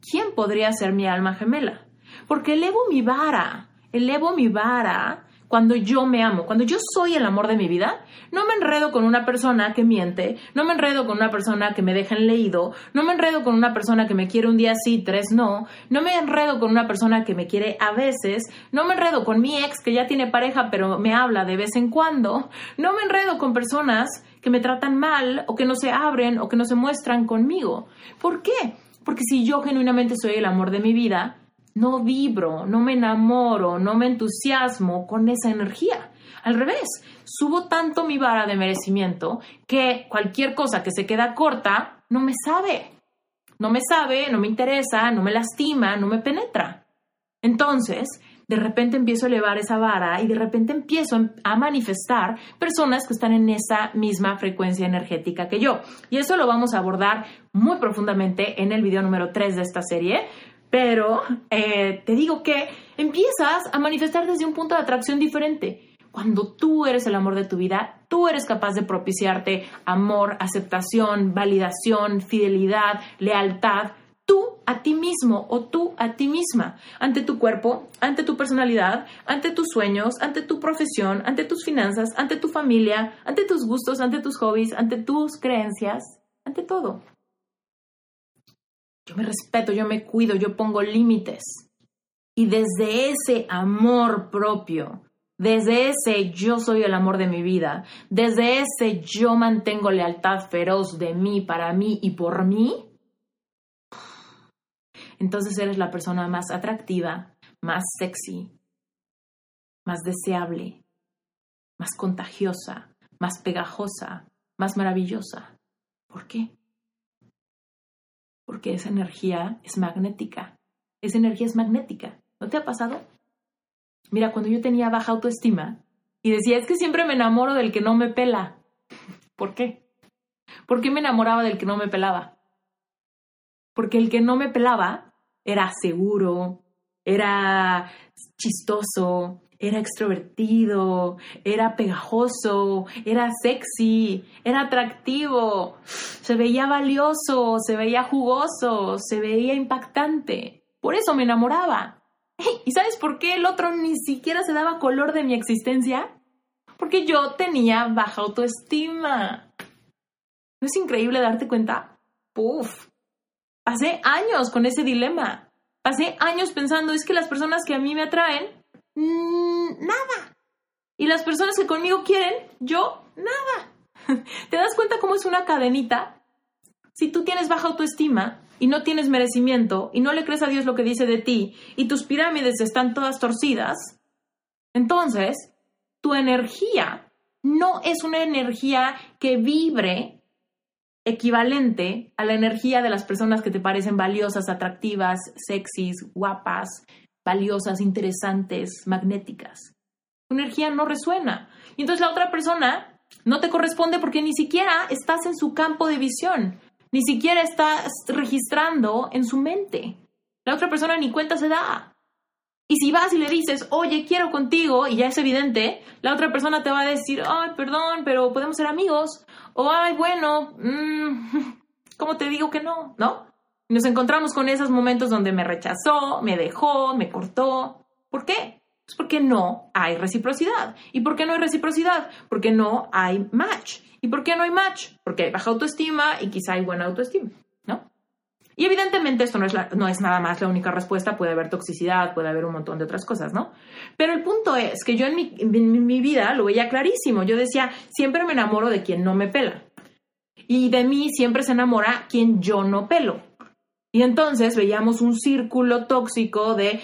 quién podría ser mi alma gemela. Porque elevo mi vara, elevo mi vara cuando yo me amo, cuando yo soy el amor de mi vida, no me enredo con una persona que miente, no me enredo con una persona que me deja en leído, no me enredo con una persona que me quiere un día sí, tres no, no me enredo con una persona que me quiere a veces, no me enredo con mi ex que ya tiene pareja pero me habla de vez en cuando, no me enredo con personas que me tratan mal o que no se abren o que no se muestran conmigo. ¿Por qué? Porque si yo genuinamente soy el amor de mi vida, no vibro, no me enamoro, no me entusiasmo con esa energía. Al revés, subo tanto mi vara de merecimiento que cualquier cosa que se queda corta no me sabe. No me sabe, no me interesa, no me lastima, no me penetra. Entonces, de repente empiezo a elevar esa vara y de repente empiezo a manifestar personas que están en esa misma frecuencia energética que yo. Y eso lo vamos a abordar muy profundamente en el video número 3 de esta serie, pero eh, te digo que empiezas a manifestar desde un punto de atracción diferente. Cuando tú eres el amor de tu vida, tú eres capaz de propiciarte amor, aceptación, validación, fidelidad, lealtad, tú a ti mismo o tú a ti misma, ante tu cuerpo, ante tu personalidad, ante tus sueños, ante tu profesión, ante tus finanzas, ante tu familia, ante tus gustos, ante tus hobbies, ante tus creencias, ante todo. Yo me respeto, yo me cuido, yo pongo límites. Y desde ese amor propio, desde ese yo soy el amor de mi vida, desde ese yo mantengo lealtad feroz de mí, para mí y por mí, entonces eres la persona más atractiva, más sexy, más deseable, más contagiosa, más pegajosa, más maravillosa. ¿Por qué? Porque esa energía es magnética. Esa energía es magnética. ¿No te ha pasado? Mira, cuando yo tenía baja autoestima y decía, es que siempre me enamoro del que no me pela. ¿Por qué? ¿Por qué me enamoraba del que no me pelaba? Porque el que no me pelaba era seguro, era chistoso, era extrovertido, era pegajoso, era sexy, era atractivo, se veía valioso, se veía jugoso, se veía impactante. Por eso me enamoraba. ¿Y sabes por qué el otro ni siquiera se daba color de mi existencia? Porque yo tenía baja autoestima. ¿No es increíble darte cuenta? Puf. Pasé años con ese dilema. Pasé años pensando, es que las personas que a mí me atraen nada. Y las personas que conmigo quieren, yo, nada. ¿Te das cuenta cómo es una cadenita? Si tú tienes baja autoestima y no tienes merecimiento y no le crees a Dios lo que dice de ti y tus pirámides están todas torcidas, entonces tu energía no es una energía que vibre equivalente a la energía de las personas que te parecen valiosas, atractivas, sexys, guapas, valiosas, interesantes, magnéticas. Tu energía no resuena. Y entonces la otra persona no te corresponde porque ni siquiera estás en su campo de visión, ni siquiera estás registrando en su mente. La otra persona ni cuenta se da. Y si vas y le dices, oye, quiero contigo, y ya es evidente, la otra persona te va a decir, ay, perdón, pero podemos ser amigos. O, ay, bueno, mm, ¿cómo te digo que no? ¿No? Nos encontramos con esos momentos donde me rechazó, me dejó, me cortó. ¿Por qué? Pues porque no hay reciprocidad. ¿Y por qué no hay reciprocidad? Porque no hay match. ¿Y por qué no hay match? Porque hay baja autoestima y quizá hay buena autoestima, ¿no? Y evidentemente esto no es, no es nada más la única respuesta, puede haber toxicidad, puede haber un montón de otras cosas, ¿no? Pero el punto es que yo en mi, en mi vida lo veía clarísimo. Yo decía, siempre me enamoro de quien no me pela. Y de mí siempre se enamora quien yo no pelo. Y entonces veíamos un círculo tóxico de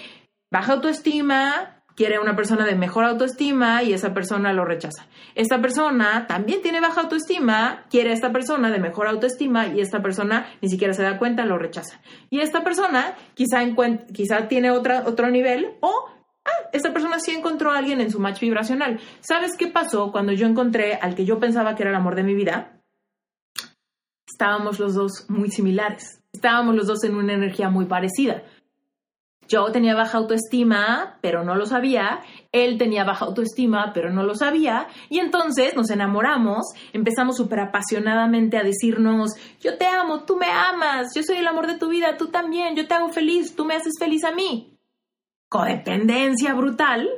baja autoestima, quiere una persona de mejor autoestima y esa persona lo rechaza. Esta persona también tiene baja autoestima, quiere a esta persona de mejor autoestima y esta persona ni siquiera se da cuenta, lo rechaza. Y esta persona quizá, quizá tiene otra, otro nivel o ah, esta persona sí encontró a alguien en su match vibracional. ¿Sabes qué pasó cuando yo encontré al que yo pensaba que era el amor de mi vida? Estábamos los dos muy similares. Estábamos los dos en una energía muy parecida. Yo tenía baja autoestima, pero no lo sabía. Él tenía baja autoestima, pero no lo sabía. Y entonces nos enamoramos, empezamos súper apasionadamente a decirnos, yo te amo, tú me amas, yo soy el amor de tu vida, tú también, yo te hago feliz, tú me haces feliz a mí. Codependencia brutal.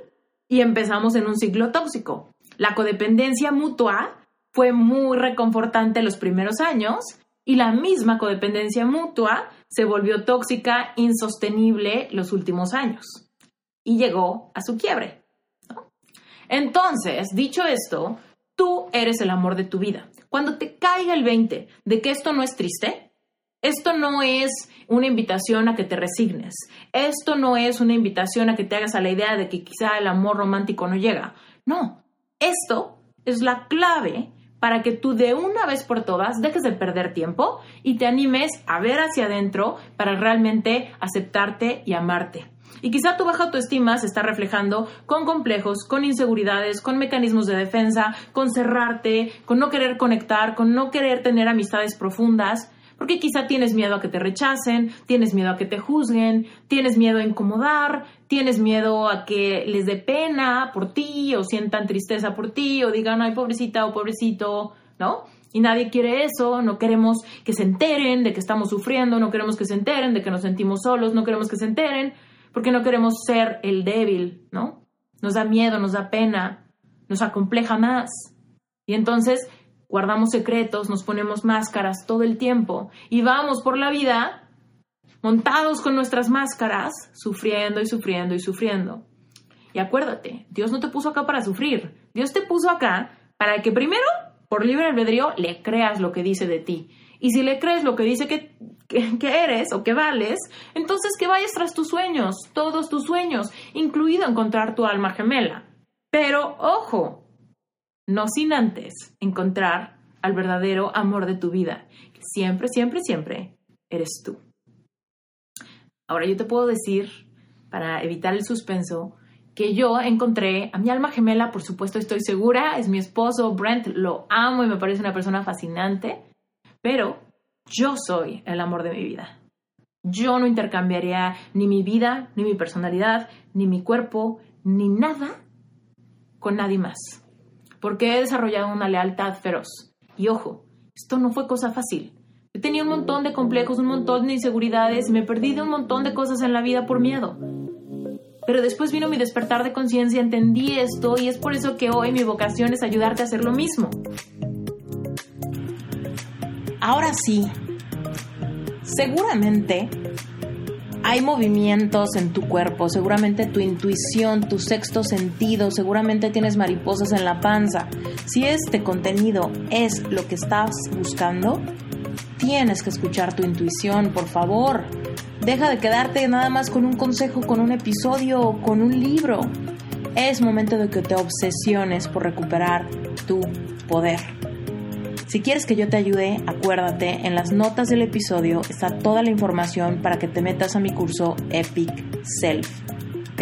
Y empezamos en un ciclo tóxico. La codependencia mutua fue muy reconfortante los primeros años y la misma codependencia mutua se volvió tóxica, insostenible los últimos años y llegó a su quiebre. Entonces, dicho esto, tú eres el amor de tu vida. Cuando te caiga el 20 de que esto no es triste, esto no es una invitación a que te resignes, esto no es una invitación a que te hagas a la idea de que quizá el amor romántico no llega. No, esto es la clave para que tú de una vez por todas dejes de perder tiempo y te animes a ver hacia adentro para realmente aceptarte y amarte. Y quizá tu baja autoestima se está reflejando con complejos, con inseguridades, con mecanismos de defensa, con cerrarte, con no querer conectar, con no querer tener amistades profundas. Porque quizá tienes miedo a que te rechacen, tienes miedo a que te juzguen, tienes miedo a incomodar, tienes miedo a que les dé pena por ti o sientan tristeza por ti o digan, ay, pobrecita o pobrecito, ¿no? Y nadie quiere eso, no queremos que se enteren de que estamos sufriendo, no queremos que se enteren de que nos sentimos solos, no queremos que se enteren, porque no queremos ser el débil, ¿no? Nos da miedo, nos da pena, nos acompleja más. Y entonces guardamos secretos, nos ponemos máscaras todo el tiempo y vamos por la vida montados con nuestras máscaras, sufriendo y sufriendo y sufriendo. Y acuérdate, Dios no te puso acá para sufrir, Dios te puso acá para que primero, por libre albedrío, le creas lo que dice de ti. Y si le crees lo que dice que, que, eres o que vales, entonces que vayas tras tus sueños, todos tus sueños, incluido encontrar tu alma gemela. Pero ojo, no sin antes encontrar al verdadero amor de tu vida, siempre, siempre, siempre eres tú. Ahora yo te puedo decir, para evitar el suspenso, que yo encontré a mi alma gemela, por supuesto estoy segura, es mi esposo Brent, lo amo y me parece una persona fascinante, pero yo soy el amor de mi vida. Yo no intercambiaría ni mi vida, ni mi personalidad, ni mi cuerpo, ni nada con nadie más porque he desarrollado una lealtad feroz. Y ojo, esto no fue cosa fácil. He tenido un montón de complejos, un montón de inseguridades y me perdí de un montón de cosas en la vida por miedo. Pero después vino mi despertar de conciencia, entendí esto y es por eso que hoy mi vocación es ayudarte a hacer lo mismo. Ahora sí, seguramente hay movimientos en tu cuerpo, seguramente tu intuición, tu sexto sentido, seguramente tienes mariposas en la panza. Si este contenido es lo que estás buscando, tienes que escuchar tu intuición, por favor. Deja de quedarte nada más con un consejo, con un episodio o con un libro. Es momento de que te obsesiones por recuperar tu poder. Si quieres que yo te ayude, acuérdate, en las notas del episodio está toda la información para que te metas a mi curso Epic Self. ¿Ok?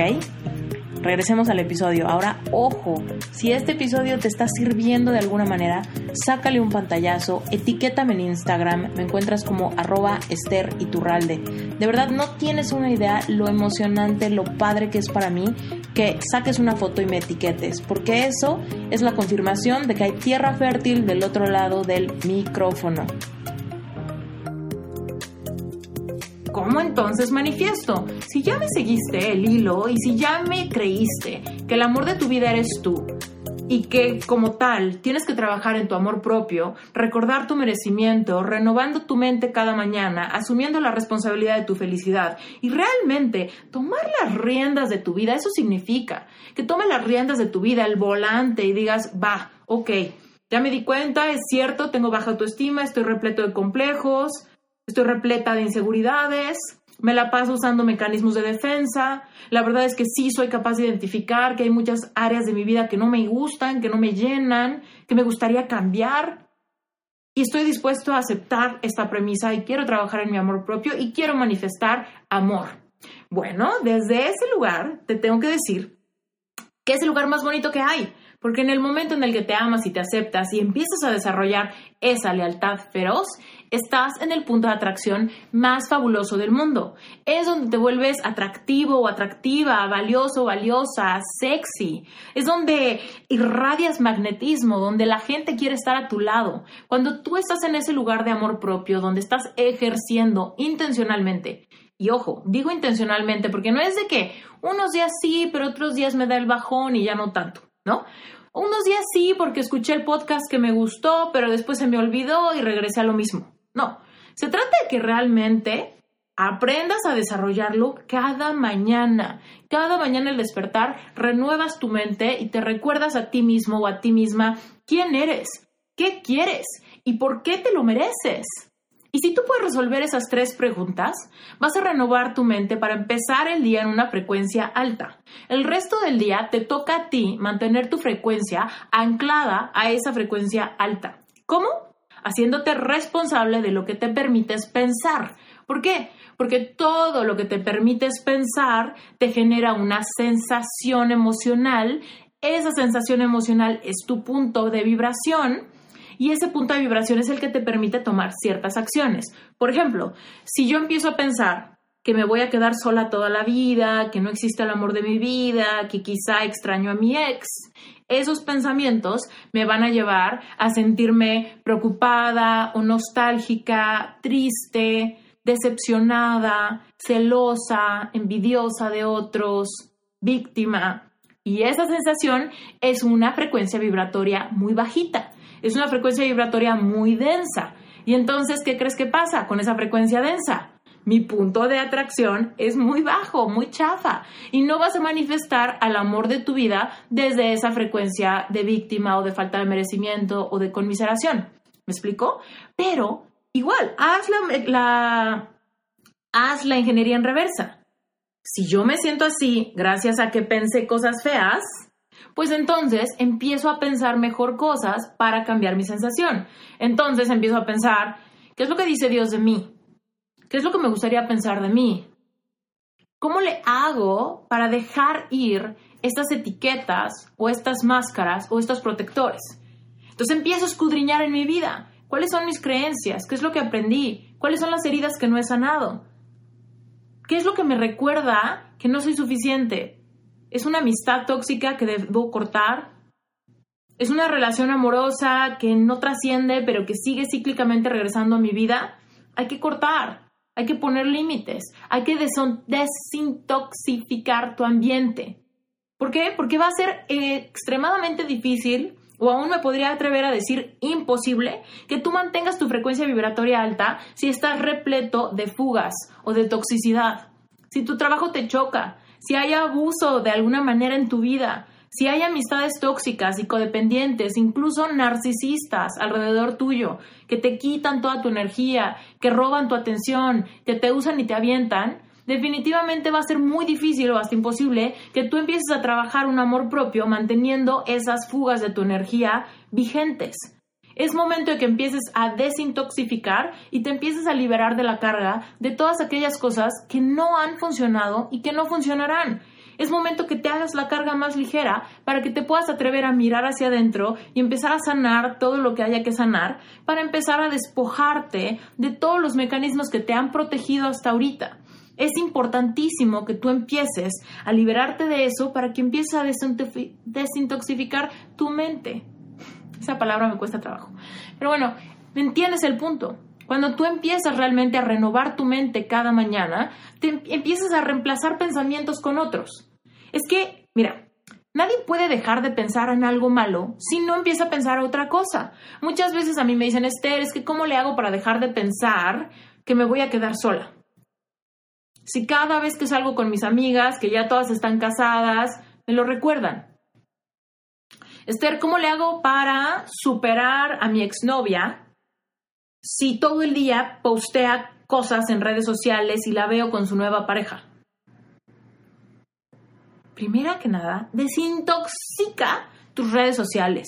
Regresemos al episodio. Ahora, ojo, si este episodio te está sirviendo de alguna manera, sácale un pantallazo, etiquétame en Instagram, me encuentras como arroba Esther Iturralde. De verdad, no tienes una idea lo emocionante, lo padre que es para mí que saques una foto y me etiquetes, porque eso es la confirmación de que hay tierra fértil del otro lado del micrófono. ¿Cómo entonces manifiesto? Si ya me seguiste el hilo y si ya me creíste que el amor de tu vida eres tú y que como tal tienes que trabajar en tu amor propio, recordar tu merecimiento, renovando tu mente cada mañana, asumiendo la responsabilidad de tu felicidad y realmente tomar las riendas de tu vida, eso significa que tomes las riendas de tu vida, el volante y digas, va, ok, ya me di cuenta, es cierto, tengo baja autoestima, estoy repleto de complejos, estoy repleta de inseguridades, me la paso usando mecanismos de defensa. La verdad es que sí soy capaz de identificar que hay muchas áreas de mi vida que no me gustan, que no me llenan, que me gustaría cambiar. Y estoy dispuesto a aceptar esta premisa y quiero trabajar en mi amor propio y quiero manifestar amor. Bueno, desde ese lugar te tengo que decir que es el lugar más bonito que hay, porque en el momento en el que te amas y te aceptas y empiezas a desarrollar esa lealtad feroz, estás en el punto de atracción más fabuloso del mundo. Es donde te vuelves atractivo o atractiva, valioso, valiosa, sexy. Es donde irradias magnetismo, donde la gente quiere estar a tu lado. Cuando tú estás en ese lugar de amor propio, donde estás ejerciendo intencionalmente y ojo, digo intencionalmente porque no es de que unos días sí, pero otros días me da el bajón y ya no tanto. ¿No? Unos días sí, porque escuché el podcast que me gustó, pero después se me olvidó y regresé a lo mismo. No, se trata de que realmente aprendas a desarrollarlo cada mañana. Cada mañana al despertar renuevas tu mente y te recuerdas a ti mismo o a ti misma quién eres, qué quieres y por qué te lo mereces. Y si tú puedes resolver esas tres preguntas, vas a renovar tu mente para empezar el día en una frecuencia alta. El resto del día te toca a ti mantener tu frecuencia anclada a esa frecuencia alta. ¿Cómo? Haciéndote responsable de lo que te permites pensar. ¿Por qué? Porque todo lo que te permites pensar te genera una sensación emocional. Esa sensación emocional es tu punto de vibración y ese punto de vibración es el que te permite tomar ciertas acciones. Por ejemplo, si yo empiezo a pensar que me voy a quedar sola toda la vida, que no existe el amor de mi vida, que quizá extraño a mi ex, esos pensamientos me van a llevar a sentirme preocupada o nostálgica, triste, decepcionada, celosa, envidiosa de otros, víctima. Y esa sensación es una frecuencia vibratoria muy bajita es una frecuencia vibratoria muy densa. Y entonces, ¿qué crees que pasa con esa frecuencia densa? Mi punto de atracción es muy bajo, muy chafa, y no vas a manifestar al amor de tu vida desde esa frecuencia de víctima o de falta de merecimiento o de conmiseración. ¿Me explico? Pero igual, haz la, haz la ingeniería en reversa. Si yo me siento así gracias a que pensé cosas feas, pues entonces empiezo a pensar mejor cosas para cambiar mi sensación. Entonces empiezo a pensar, ¿qué es lo que dice Dios de mí? ¿Qué es lo que me gustaría pensar de mí? ¿Cómo le hago para dejar ir estas etiquetas o estas máscaras o estos protectores? Entonces empiezo a escudriñar en mi vida. ¿Cuáles son mis creencias? ¿Qué es lo que aprendí? ¿Cuáles son las heridas que no he sanado? ¿Qué es lo que me recuerda que no soy suficiente? ¿Es una amistad tóxica que debo cortar? ¿Es una relación amorosa que no trasciende pero que sigue cíclicamente regresando a mi vida? Hay que cortar, hay que poner límites, hay que desintoxificar tu ambiente. ¿Por qué? Porque va a ser eh, extremadamente difícil o aún me podría atrever a decir imposible, que tú mantengas tu frecuencia vibratoria alta si estás repleto de fugas o de toxicidad. Si tu trabajo te choca, si hay abuso de alguna manera en tu vida, si hay amistades tóxicas y codependientes, incluso narcisistas alrededor tuyo, que te quitan toda tu energía, que roban tu atención, que te usan y te avientan, definitivamente va a ser muy difícil o hasta imposible que tú empieces a trabajar un amor propio manteniendo esas fugas de tu energía vigentes. Es momento de que empieces a desintoxicar y te empieces a liberar de la carga de todas aquellas cosas que no han funcionado y que no funcionarán. Es momento que te hagas la carga más ligera para que te puedas atrever a mirar hacia adentro y empezar a sanar todo lo que haya que sanar, para empezar a despojarte de todos los mecanismos que te han protegido hasta ahorita. Es importantísimo que tú empieces a liberarte de eso para que empieces a desintoxicar tu mente. Esa palabra me cuesta trabajo. Pero bueno, ¿me entiendes el punto? Cuando tú empiezas realmente a renovar tu mente cada mañana, te empiezas a reemplazar pensamientos con otros. Es que, mira, nadie puede dejar de pensar en algo malo si no empieza a pensar otra cosa. Muchas veces a mí me dicen, Esther, es que ¿cómo le hago para dejar de pensar que me voy a quedar sola? Si cada vez que salgo con mis amigas, que ya todas están casadas, me lo recuerdan. Esther, ¿cómo le hago para superar a mi exnovia si todo el día postea cosas en redes sociales y la veo con su nueva pareja? Primera que nada, desintoxica tus redes sociales.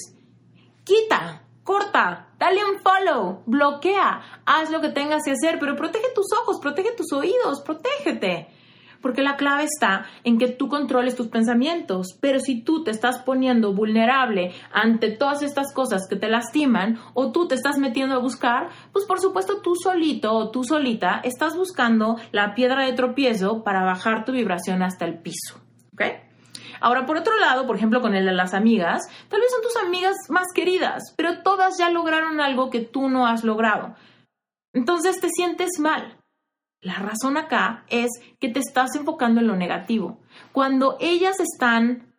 Quita, corta, dale un follow, bloquea, haz lo que tengas que hacer, pero protege tus ojos, protege tus oídos, protégete porque la clave está en que tú controles tus pensamientos, pero si tú te estás poniendo vulnerable ante todas estas cosas que te lastiman o tú te estás metiendo a buscar, pues por supuesto tú solito o tú solita estás buscando la piedra de tropiezo para bajar tu vibración hasta el piso, ¿ok? Ahora, por otro lado, por ejemplo, con el de las amigas, tal vez son tus amigas más queridas, pero todas ya lograron algo que tú no has logrado. Entonces te sientes mal. La razón acá es que te estás enfocando en lo negativo. Cuando ellas están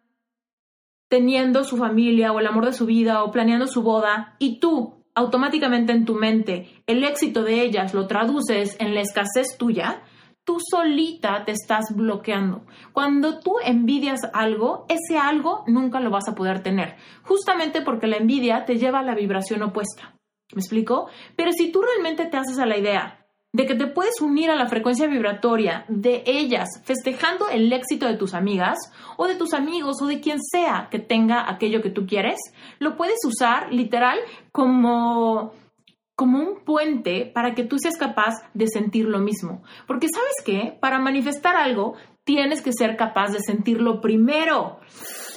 teniendo su familia o el amor de su vida o planeando su boda y tú automáticamente en tu mente el éxito de ellas lo traduces en la escasez tuya, tú solita te estás bloqueando. Cuando tú envidias algo, ese algo nunca lo vas a poder tener, justamente porque la envidia te lleva a la vibración opuesta. ¿Me explico? Pero si tú realmente te haces a la idea de que te puedes unir a la frecuencia vibratoria de ellas, festejando el éxito de tus amigas o de tus amigos o de quien sea que tenga aquello que tú quieres, lo puedes usar literal como como un puente para que tú seas capaz de sentir lo mismo. Porque sabes qué, para manifestar algo tienes que ser capaz de sentirlo primero.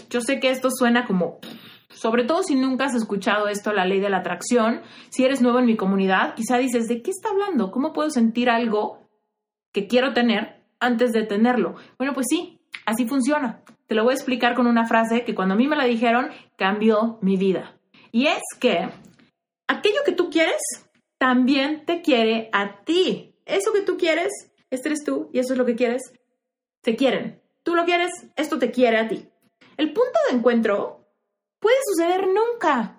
Yo sé que esto suena como sobre todo si nunca has escuchado esto, la ley de la atracción, si eres nuevo en mi comunidad, quizá dices, ¿de qué está hablando? ¿Cómo puedo sentir algo que quiero tener antes de tenerlo? Bueno, pues sí, así funciona. Te lo voy a explicar con una frase que cuando a mí me la dijeron cambió mi vida. Y es que aquello que tú quieres también te quiere a ti. Eso que tú quieres, este eres tú y eso es lo que quieres, te quieren. Tú lo quieres, esto te quiere a ti. El punto de encuentro puede suceder nunca.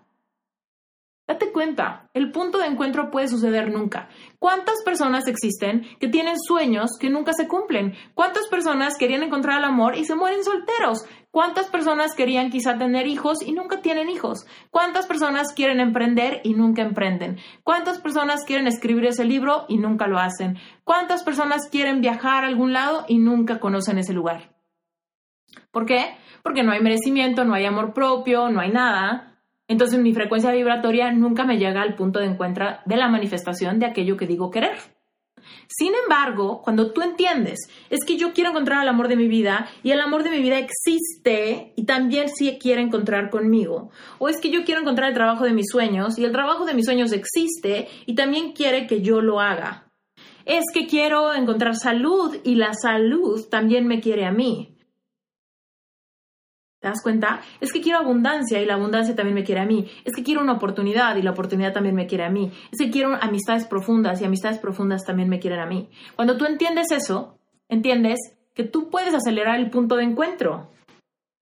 Date cuenta, el punto de encuentro puede suceder nunca. ¿Cuántas personas existen que tienen sueños que nunca se cumplen? ¿Cuántas personas querían encontrar el amor y se mueren solteros? ¿Cuántas personas querían quizá tener hijos y nunca tienen hijos? ¿Cuántas personas quieren emprender y nunca emprenden? ¿Cuántas personas quieren escribir ese libro y nunca lo hacen? ¿Cuántas personas quieren viajar a algún lado y nunca conocen ese lugar? ¿Por qué? Porque no hay merecimiento, no hay amor propio, no hay nada. Entonces mi frecuencia vibratoria nunca me llega al punto de encuentro de la manifestación de aquello que digo querer. Sin embargo, cuando tú entiendes, es que yo quiero encontrar el amor de mi vida y el amor de mi vida existe y también sí quiere encontrar conmigo, o es que yo quiero encontrar el trabajo de mis sueños y el trabajo de mis sueños existe y también quiere que yo lo haga. Es que quiero encontrar salud y la salud también me quiere a mí. ¿Te das cuenta? Es que quiero abundancia y la abundancia también me quiere a mí. Es que quiero una oportunidad y la oportunidad también me quiere a mí. Es que quiero amistades profundas y amistades profundas también me quieren a mí. Cuando tú entiendes eso, entiendes que tú puedes acelerar el punto de encuentro.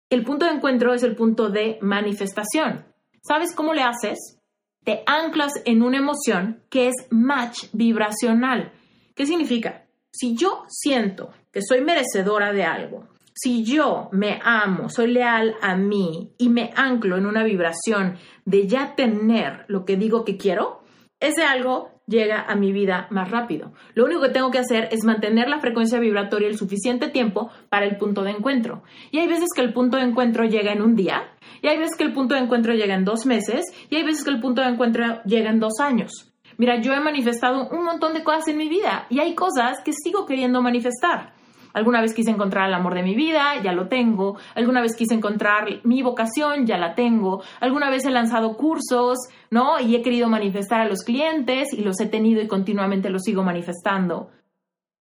El punto de encuentro es el punto de manifestación. ¿Sabes cómo le haces? Te anclas en una emoción que es match vibracional. ¿Qué significa? Si yo siento que soy merecedora de algo, si yo me amo, soy leal a mí y me anclo en una vibración de ya tener lo que digo que quiero, ese algo llega a mi vida más rápido. Lo único que tengo que hacer es mantener la frecuencia vibratoria el suficiente tiempo para el punto de encuentro. Y hay veces que el punto de encuentro llega en un día, y hay veces que el punto de encuentro llega en dos meses, y hay veces que el punto de encuentro llega en dos años. Mira, yo he manifestado un montón de cosas en mi vida y hay cosas que sigo queriendo manifestar. Alguna vez quise encontrar el amor de mi vida, ya lo tengo. Alguna vez quise encontrar mi vocación, ya la tengo. Alguna vez he lanzado cursos, ¿no? Y he querido manifestar a los clientes y los he tenido y continuamente los sigo manifestando.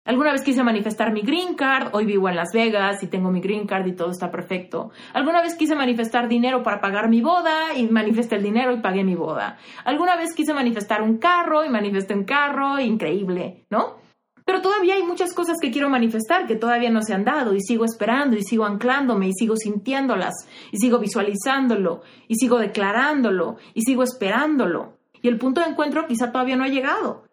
Alguna vez quise manifestar mi green card, hoy vivo en Las Vegas y tengo mi green card y todo está perfecto. Alguna vez quise manifestar dinero para pagar mi boda y manifesté el dinero y pagué mi boda. Alguna vez quise manifestar un carro y manifesté un carro, increíble, ¿no? Pero todavía hay muchas cosas que quiero manifestar que todavía no se han dado y sigo esperando y sigo anclándome y sigo sintiéndolas y sigo visualizándolo y sigo declarándolo y sigo esperándolo. Y el punto de encuentro quizá todavía no ha llegado.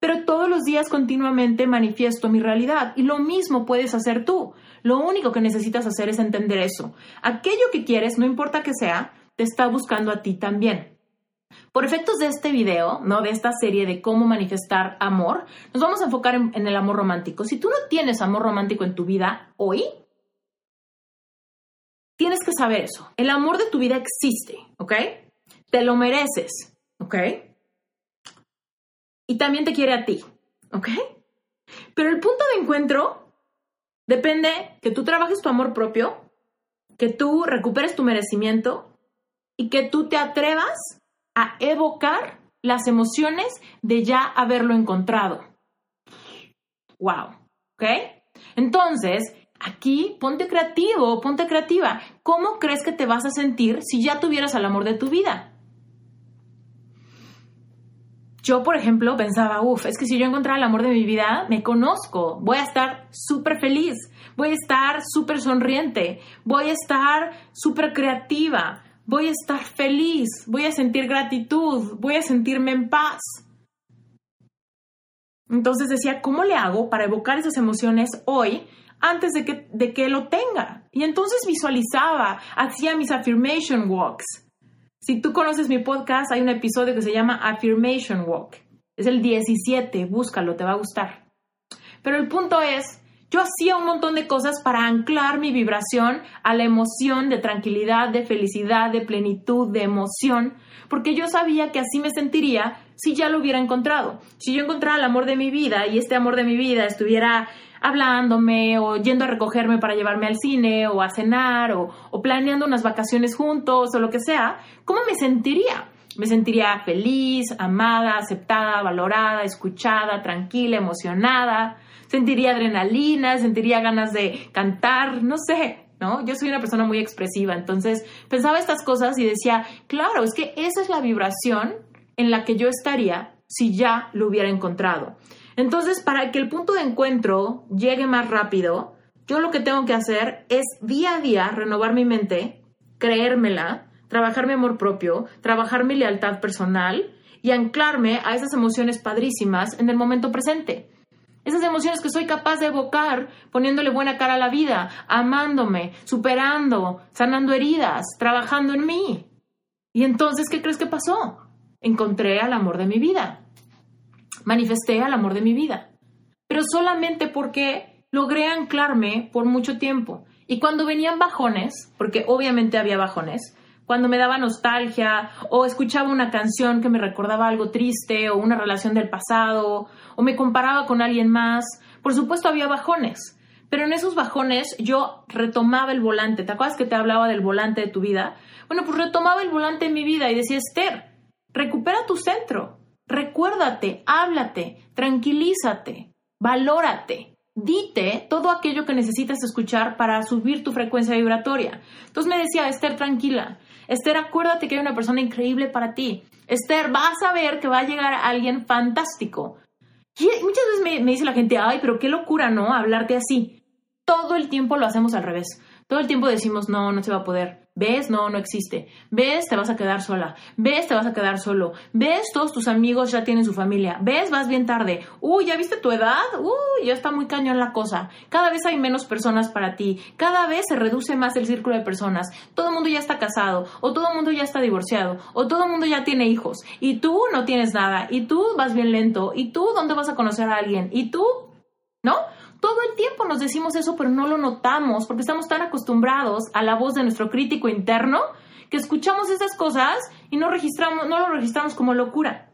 Pero todos los días continuamente manifiesto mi realidad y lo mismo puedes hacer tú. Lo único que necesitas hacer es entender eso. Aquello que quieres, no importa que sea, te está buscando a ti también. Por efectos de este video, ¿no? De esta serie de cómo manifestar amor, nos vamos a enfocar en, el amor romántico. Si tú no tienes amor romántico en tu vida hoy, tienes que saber eso. El amor de tu vida existe, ¿ok? Te lo mereces, ¿ok? Y también te quiere a ti, ¿ok? Pero el punto de encuentro depende que tú trabajes tu amor propio, que tú recuperes tu merecimiento y que tú te atrevas a evocar las emociones de ya haberlo encontrado. Wow, ¿ok? Entonces, aquí ponte creativo, ponte creativa. ¿Cómo crees que te vas a sentir si ya tuvieras al amor de tu vida? Yo, por ejemplo, pensaba, uff, es que si yo encontrara el amor de mi vida, me conozco, voy a estar súper feliz, voy a estar súper sonriente, voy a estar súper creativa, voy a estar feliz, voy a sentir gratitud, voy a sentirme en paz. Entonces decía, ¿cómo le hago para evocar esas emociones hoy antes de que, de que lo tenga? Y entonces visualizaba, hacía mis affirmation walks si tú conoces mi podcast, hay un episodio que se llama Affirmation Walk. Es el 17, búscalo, te va a gustar. Pero el punto es, yo hacía un montón de cosas para anclar mi vibración a la emoción de tranquilidad, de felicidad, de plenitud, de emoción, porque yo sabía que así me sentiría si ya lo hubiera encontrado. Si yo encontrara el amor de mi vida y este amor de mi vida estuviera hablándome o yendo a recogerme para llevarme al cine o a cenar o, planeando unas vacaciones juntos o lo que sea, ¿cómo me sentiría? Me sentiría feliz, amada, aceptada, valorada, escuchada, tranquila, emocionada, sentiría adrenalina, sentiría ganas de cantar, no sé, ¿no? Yo soy una persona muy expresiva, entonces pensaba estas cosas y decía, claro, es que esa es la vibración en la que yo estaría si ya lo hubiera encontrado. Entonces, para que el punto de encuentro llegue más rápido, yo lo que tengo que hacer es día a día renovar mi mente, creérmela, trabajar mi amor propio, trabajar mi lealtad personal y anclarme a esas emociones padrísimas en el momento presente. Esas emociones que soy capaz de evocar poniéndole buena cara a la vida, amándome, superando, sanando heridas, trabajando en mí. Y entonces, ¿qué crees que pasó? Encontré al amor de mi vida manifesté al amor de mi vida, pero solamente porque logré anclarme por mucho tiempo. Y cuando venían bajones, porque obviamente había bajones, cuando me daba nostalgia o escuchaba una canción que me recordaba algo triste o una relación del pasado o me comparaba con alguien más, por supuesto había bajones. Pero en esos bajones yo retomaba el volante. ¿Te acuerdas que te hablaba del volante de tu vida? Bueno, pues retomaba el volante en mi vida y decía, Esther, recupera tu centro. Recuérdate, háblate, tranquilízate, valórate, dite todo aquello que necesitas escuchar para subir tu frecuencia vibratoria. Entonces me decía, Esther, tranquila. Esther, acuérdate que hay una persona increíble para ti. Esther, vas a ver que va a llegar alguien fantástico. Muchas veces me, me dice la gente, ay, pero qué locura, ¿no? Hablarte así. Todo el tiempo lo hacemos al revés. Todo el tiempo decimos, no, no se va a poder. ¿Ves? No, no existe. ¿Ves? Te vas a quedar sola. ¿Ves? Te vas a quedar solo. ¿Ves? Todos tus amigos ya tienen su familia. ¿Ves? Vas bien tarde. Uy, ¿ya viste tu edad? Uy, ya está muy cañón la cosa. Cada vez hay menos personas para ti. Cada vez se reduce más el círculo de personas. Todo el mundo ya está casado. O todo el mundo ya está divorciado. O todo el mundo ya tiene hijos. Y tú no tienes nada. Y tú vas bien lento. Y tú, ¿dónde vas a conocer a alguien? Y tú, ¿no? Todo el tiempo nos decimos eso, pero no lo notamos porque estamos tan acostumbrados a la voz de nuestro crítico interno que escuchamos esas cosas y no, registramos, no lo registramos como locura.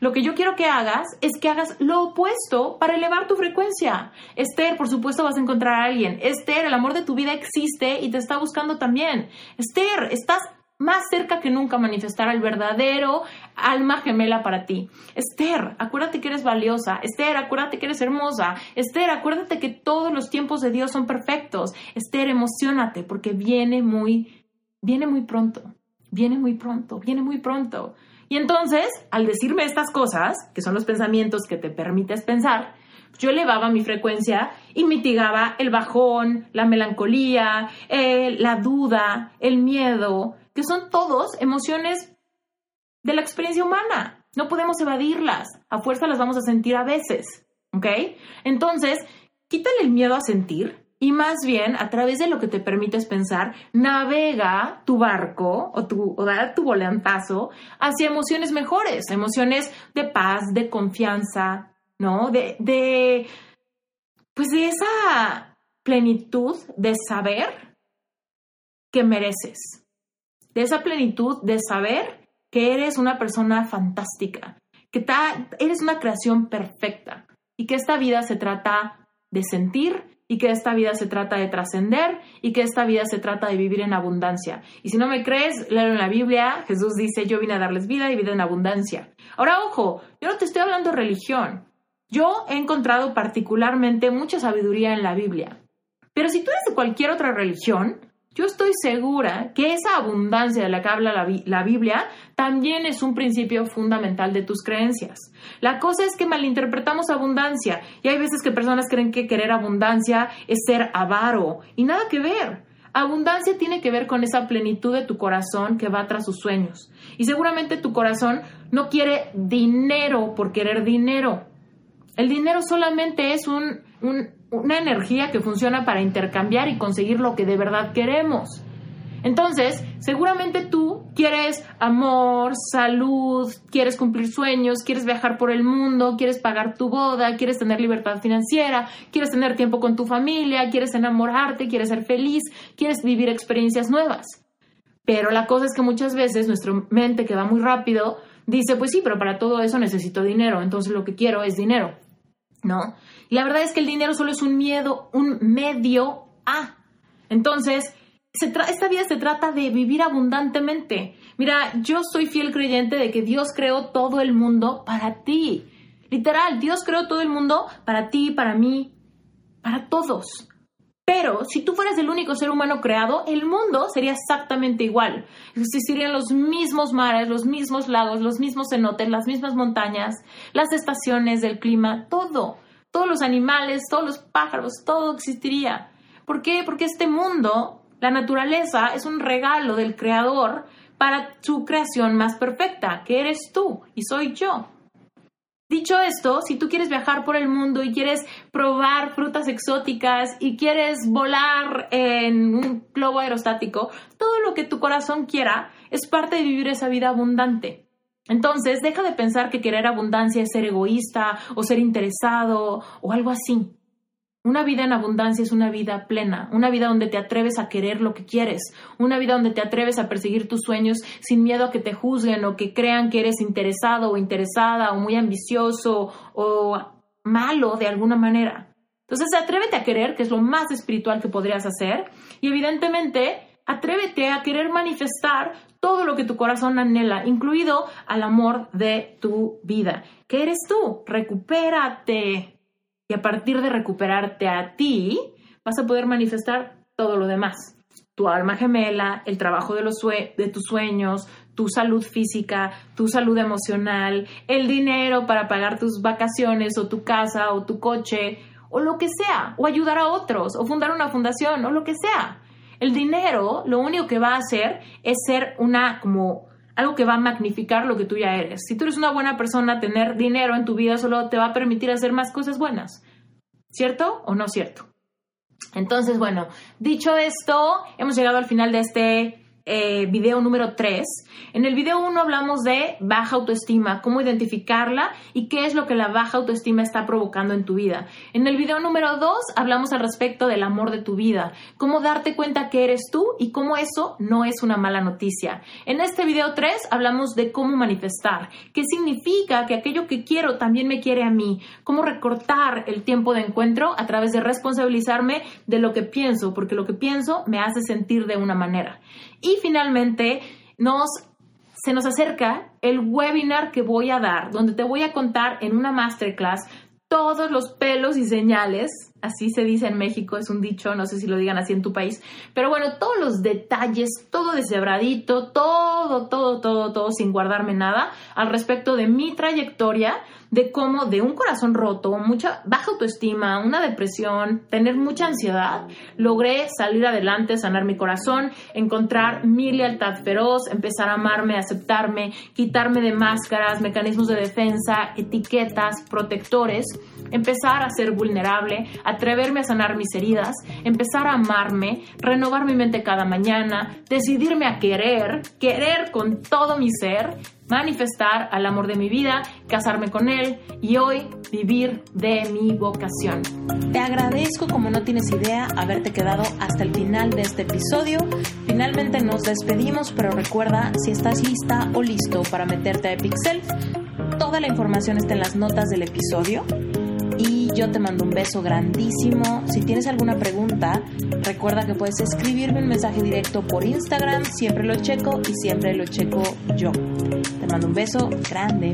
Lo que yo quiero que hagas es que hagas lo opuesto para elevar tu frecuencia. Esther, por supuesto vas a encontrar a alguien. Esther, el amor de tu vida existe y te está buscando también. Esther, estás más cerca que nunca manifestar al verdadero alma gemela para ti. Esther, acuérdate que eres valiosa. Esther, acuérdate que eres hermosa. Esther, acuérdate que todos los tiempos de Dios son perfectos. Esther, emocionate porque viene muy, viene muy pronto. Viene muy pronto, viene muy pronto. Y entonces, al decirme estas cosas, que son los pensamientos que te permites pensar, yo elevaba mi frecuencia y mitigaba el bajón, la melancolía, eh, la duda, el miedo, que son todos emociones de la experiencia humana. No podemos evadirlas. A fuerza las vamos a sentir a veces. ¿Ok? Entonces, quítale el miedo a sentir y más bien a través de lo que te permites pensar, navega tu barco o, tu, da tu volantazo hacia emociones mejores, emociones de paz, de confianza, ¿no? De, de, pues de esa plenitud de saber que mereces, de esa plenitud de saber que eres una persona fantástica, que eres una creación perfecta y que esta vida se trata de sentir y que esta vida se trata de trascender y que esta vida se trata de vivir en abundancia. Y si no me crees, léelo en la Biblia, Jesús dice, yo vine a darles vida y vida en abundancia. Ahora, ojo, yo no te estoy hablando de religión. Yo he encontrado particularmente mucha sabiduría en la Biblia. Pero si tú eres de cualquier otra religión, yo estoy segura que esa abundancia de la que habla la, Biblia también es un principio fundamental de tus creencias. La cosa es que malinterpretamos abundancia y hay veces que personas creen que querer abundancia es ser avaro y nada que ver. Abundancia tiene que ver con esa plenitud de tu corazón que va tras sus sueños. Y seguramente tu corazón no quiere dinero por querer dinero. El dinero solamente es un, una energía que funciona para intercambiar y conseguir lo que de verdad queremos. Entonces, seguramente tú quieres amor, salud, quieres cumplir sueños, quieres viajar por el mundo, quieres pagar tu boda, quieres tener libertad financiera, quieres tener tiempo con tu familia, quieres enamorarte, quieres ser feliz, quieres vivir experiencias nuevas. Pero la cosa es que muchas veces nuestra mente que va muy rápido dice, pues sí, pero para todo eso necesito dinero, entonces lo que quiero es dinero. ¿no? La verdad es que el dinero solo es un miedo, un medio a. Entonces, esta vida se trata de vivir abundantemente. Mira, yo soy fiel creyente de que Dios creó todo el mundo para ti. Literal, Dios creó todo el mundo para ti, para mí, para todos. Pero si tú fueras el único ser humano creado, el mundo sería exactamente igual. Existirían los mismos mares, los mismos lagos, los mismos cenotes, las mismas montañas, las estaciones del clima, todo. Todos los animales, todos los pájaros, todo existiría. ¿Por qué? Porque este mundo, la naturaleza, es un regalo del Creador para su creación más perfecta, que eres tú y soy yo. Dicho esto, si tú quieres viajar por el mundo y quieres probar frutas exóticas y quieres volar en un globo aerostático, todo lo que tu corazón quiera es parte de vivir esa vida abundante. Entonces, deja de pensar que querer abundancia es ser egoísta o ser interesado o algo así. Una vida en abundancia es una vida plena, una vida donde te atreves a querer lo que quieres, una vida donde te atreves a perseguir tus sueños sin miedo a que te juzguen o que crean que eres interesado o interesada o muy ambicioso o malo de alguna manera. Entonces, atrévete a querer, que es lo más espiritual que podrías hacer, y evidentemente, atrévete a querer manifestar todo lo que tu corazón anhela, incluido al amor de tu vida. ¿Qué eres tú? Recupérate. Y a partir de recuperarte a ti, vas a poder manifestar todo lo demás. Tu alma gemela, el trabajo de, los de tus sueños, tu salud física, tu salud emocional, el dinero para pagar tus vacaciones o tu casa o tu coche o lo que sea, o ayudar a otros, o fundar una fundación, o lo que sea. El dinero lo único que va a hacer es ser una como algo que va a magnificar lo que tú ya eres. Si tú eres una buena persona, tener dinero en tu vida solo te va a permitir hacer más cosas buenas. ¿Cierto o no cierto? Entonces, bueno, dicho esto, hemos llegado al final de este eh, video número 3. En el video 1 hablamos de baja autoestima, cómo identificarla y qué es lo que la baja autoestima está provocando en tu vida. En el video número 2 hablamos al respecto del amor de tu vida, cómo darte cuenta que eres tú y cómo eso no es una mala noticia. En este video 3 hablamos de cómo manifestar, qué significa que aquello que quiero también me quiere a mí, cómo recortar el tiempo de encuentro a través de responsabilizarme de lo que pienso, porque lo que pienso me hace sentir de una manera. Y finalmente, nos, se nos acerca el webinar que voy a dar, donde te voy a contar en una masterclass todos los pelos y señales, así se dice en México, es un dicho, no sé si lo digan así en tu país, pero bueno, todos los detalles, todo deshebradito, todo, todo, todo, todo, sin guardarme nada, al respecto de mi trayectoria, de cómo de un corazón roto, mucha baja autoestima, una depresión, tener mucha ansiedad, logré salir adelante, sanar mi corazón, encontrar mi lealtad feroz, empezar a amarme, aceptarme, quitarme de máscaras, mecanismos de defensa, etiquetas, protectores empezar a ser vulnerable, atreverme a sanar mis heridas, empezar a amarme, renovar mi mente cada mañana, decidirme a querer, querer con todo mi ser, manifestar al amor de mi vida, casarme con él y hoy vivir de mi vocación. Te agradezco como no tienes idea haberte quedado hasta el final de este episodio. Finalmente nos despedimos, pero recuerda si estás lista o listo para meterte a Epixel, toda la información está en las notas del episodio yo te mando un beso grandísimo. Si tienes alguna pregunta, recuerda que puedes escribirme un mensaje directo por Instagram, siempre lo checo y siempre lo checo yo. Te mando un beso grande.